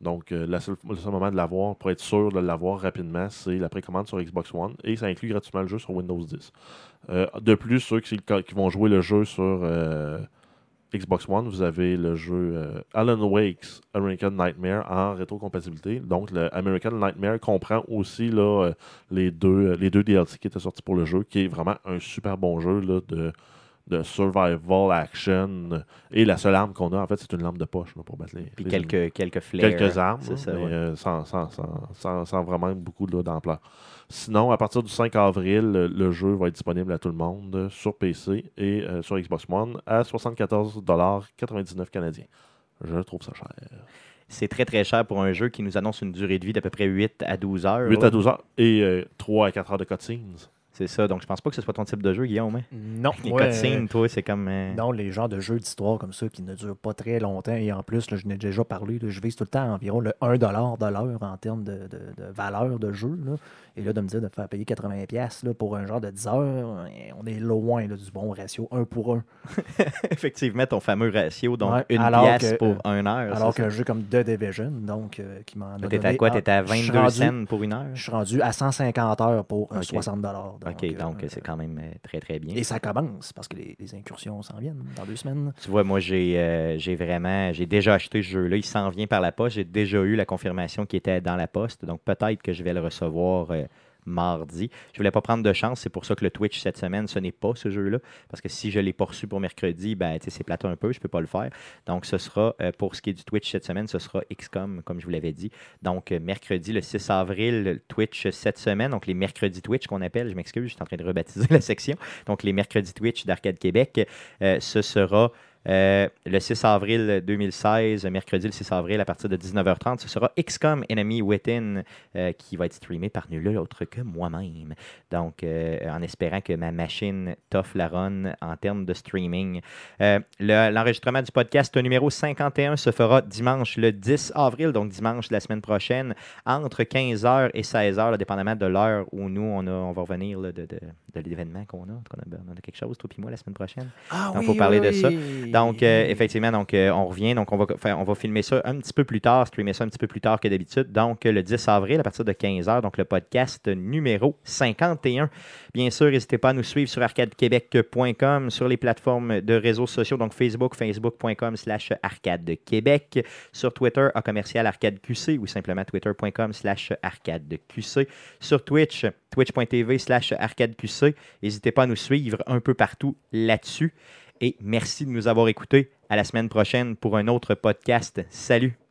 Donc, euh, le seul moment de l'avoir, pour être sûr de l'avoir rapidement, c'est la précommande sur Xbox One. Et ça inclut gratuitement le jeu sur Windows 10. Euh, de plus, ceux qui, vont jouer le jeu sur, euh, Xbox One, vous avez le jeu Alan Wake's American Nightmare en rétrocompatibilité. Donc, le American Nightmare comprend aussi les, deux, les DLC qui étaient sortis pour le jeu, qui est vraiment un super bon jeu de, de survival action. Et la seule arme qu'on a, en fait, c'est une lampe de poche là, pour battre les. Puis les quelques, quelques flares. quelques armes, là, ça, mais, ouais. euh, sans, sans- sans- sans- vraiment beaucoup d'ampleur. Sinon, à partir du 5 avril, le, le jeu va être disponible à tout le monde sur PC et euh, sur Xbox One à 74,99$ canadiens. Je trouve ça cher. C'est très très cher pour un jeu qui nous annonce une durée de vie d'à peu près 8 à 12 heures. 8 là. à 12 heures et euh, 3 à 4 heures de cutscenes. C'est ça, donc je pense pas que ce soit ton type de jeu, Guillaume. hein? Non, Les moi, cutscenes, toi, c'est comme. euh, Non, les genres de jeux d'histoire comme ça qui ne durent pas très longtemps. Et en plus, là, je n'ai déjà parlé, là, je vise tout le temps environ le 1$ de l'heure en termes de, de- de valeur de jeu. là. Et là, de me dire de faire payer 80$ là, pour un genre de 10 heures, on est loin du bon ratio 1 pour 1. Effectivement, ton fameux ratio, donc Ouais, une pièce que, pour euh, un heure. Alors qu'un jeu comme The Division, donc, euh, qui m'en a? T'étais à quoi? T'étais à je suis 22 rendu- cents pour une heure? Je suis rendu à 150 heures pour euh, Ok. 60 dollars. Ok, donc c'est quand même euh, très très bien. Et ça commence parce que les, les incursions s'en viennent dans deux semaines. Tu vois, moi, j'ai euh, j'ai vraiment, j'ai déjà acheté ce jeu-là. Il s'en vient par la poste. J'ai déjà eu la confirmation qu'il était dans la poste. Donc, peut-être que je vais le recevoir euh, mardi. Je voulais pas prendre de chance. C'est pour ça que le Twitch cette semaine, ce n'est pas ce jeu-là. Parce que si je l'ai reçu pour mercredi, ben, c'est plate un peu. Je peux pas le faire. Donc, ce sera, euh, pour ce qui est du Twitch cette semaine, ce sera XCOM, comme je vous l'avais dit. Donc, euh, mercredi, le 6 avril, Twitch cette semaine. Donc, les mercredis Twitch qu'on appelle. Je m'excuse, je suis en train de rebaptiser la section. Donc, les mercredis Twitch d'Arcade Québec. Euh, ce sera euh, le 6 avril 2016, mercredi le 6 avril, à partir de 19h30, ce sera XCOM Enemy Within euh, qui va être streamé par nul autre que moi-même. Donc, euh, en espérant que ma machine toffe la run en termes de streaming. Le- L'enregistrement du podcast numéro 51 se fera dimanche le 10 avril, donc dimanche de la semaine prochaine, entre 15h et 16h, là, dépendamment de l'heure où nous, on, a, on va revenir là, de, de- de l'événement qu'on a. On a quelque chose, toi et moi, la semaine prochaine? Ah Donc, faut parler de ça. Donc, euh, effectivement, donc, euh, on revient. Donc, on va, faire, on va filmer ça un petit peu plus tard, streamer ça un petit peu plus tard que d'habitude. Donc, le 10 avril, à partir de 15h, donc le podcast numéro 51. Bien sûr, n'hésitez pas à nous suivre sur arcadequebec.com, sur les plateformes de réseaux sociaux, donc Facebook, facebook.com slash arcadequebec, sur Twitter, à commercial arcadeqc ou simplement twitter.com slash arcadeqc, sur Twitch, twitch.tv slash arcadeqc. N'hésitez pas à nous suivre un peu partout là-dessus. Et merci de nous avoir écoutés. À la semaine prochaine pour un autre podcast. Salut!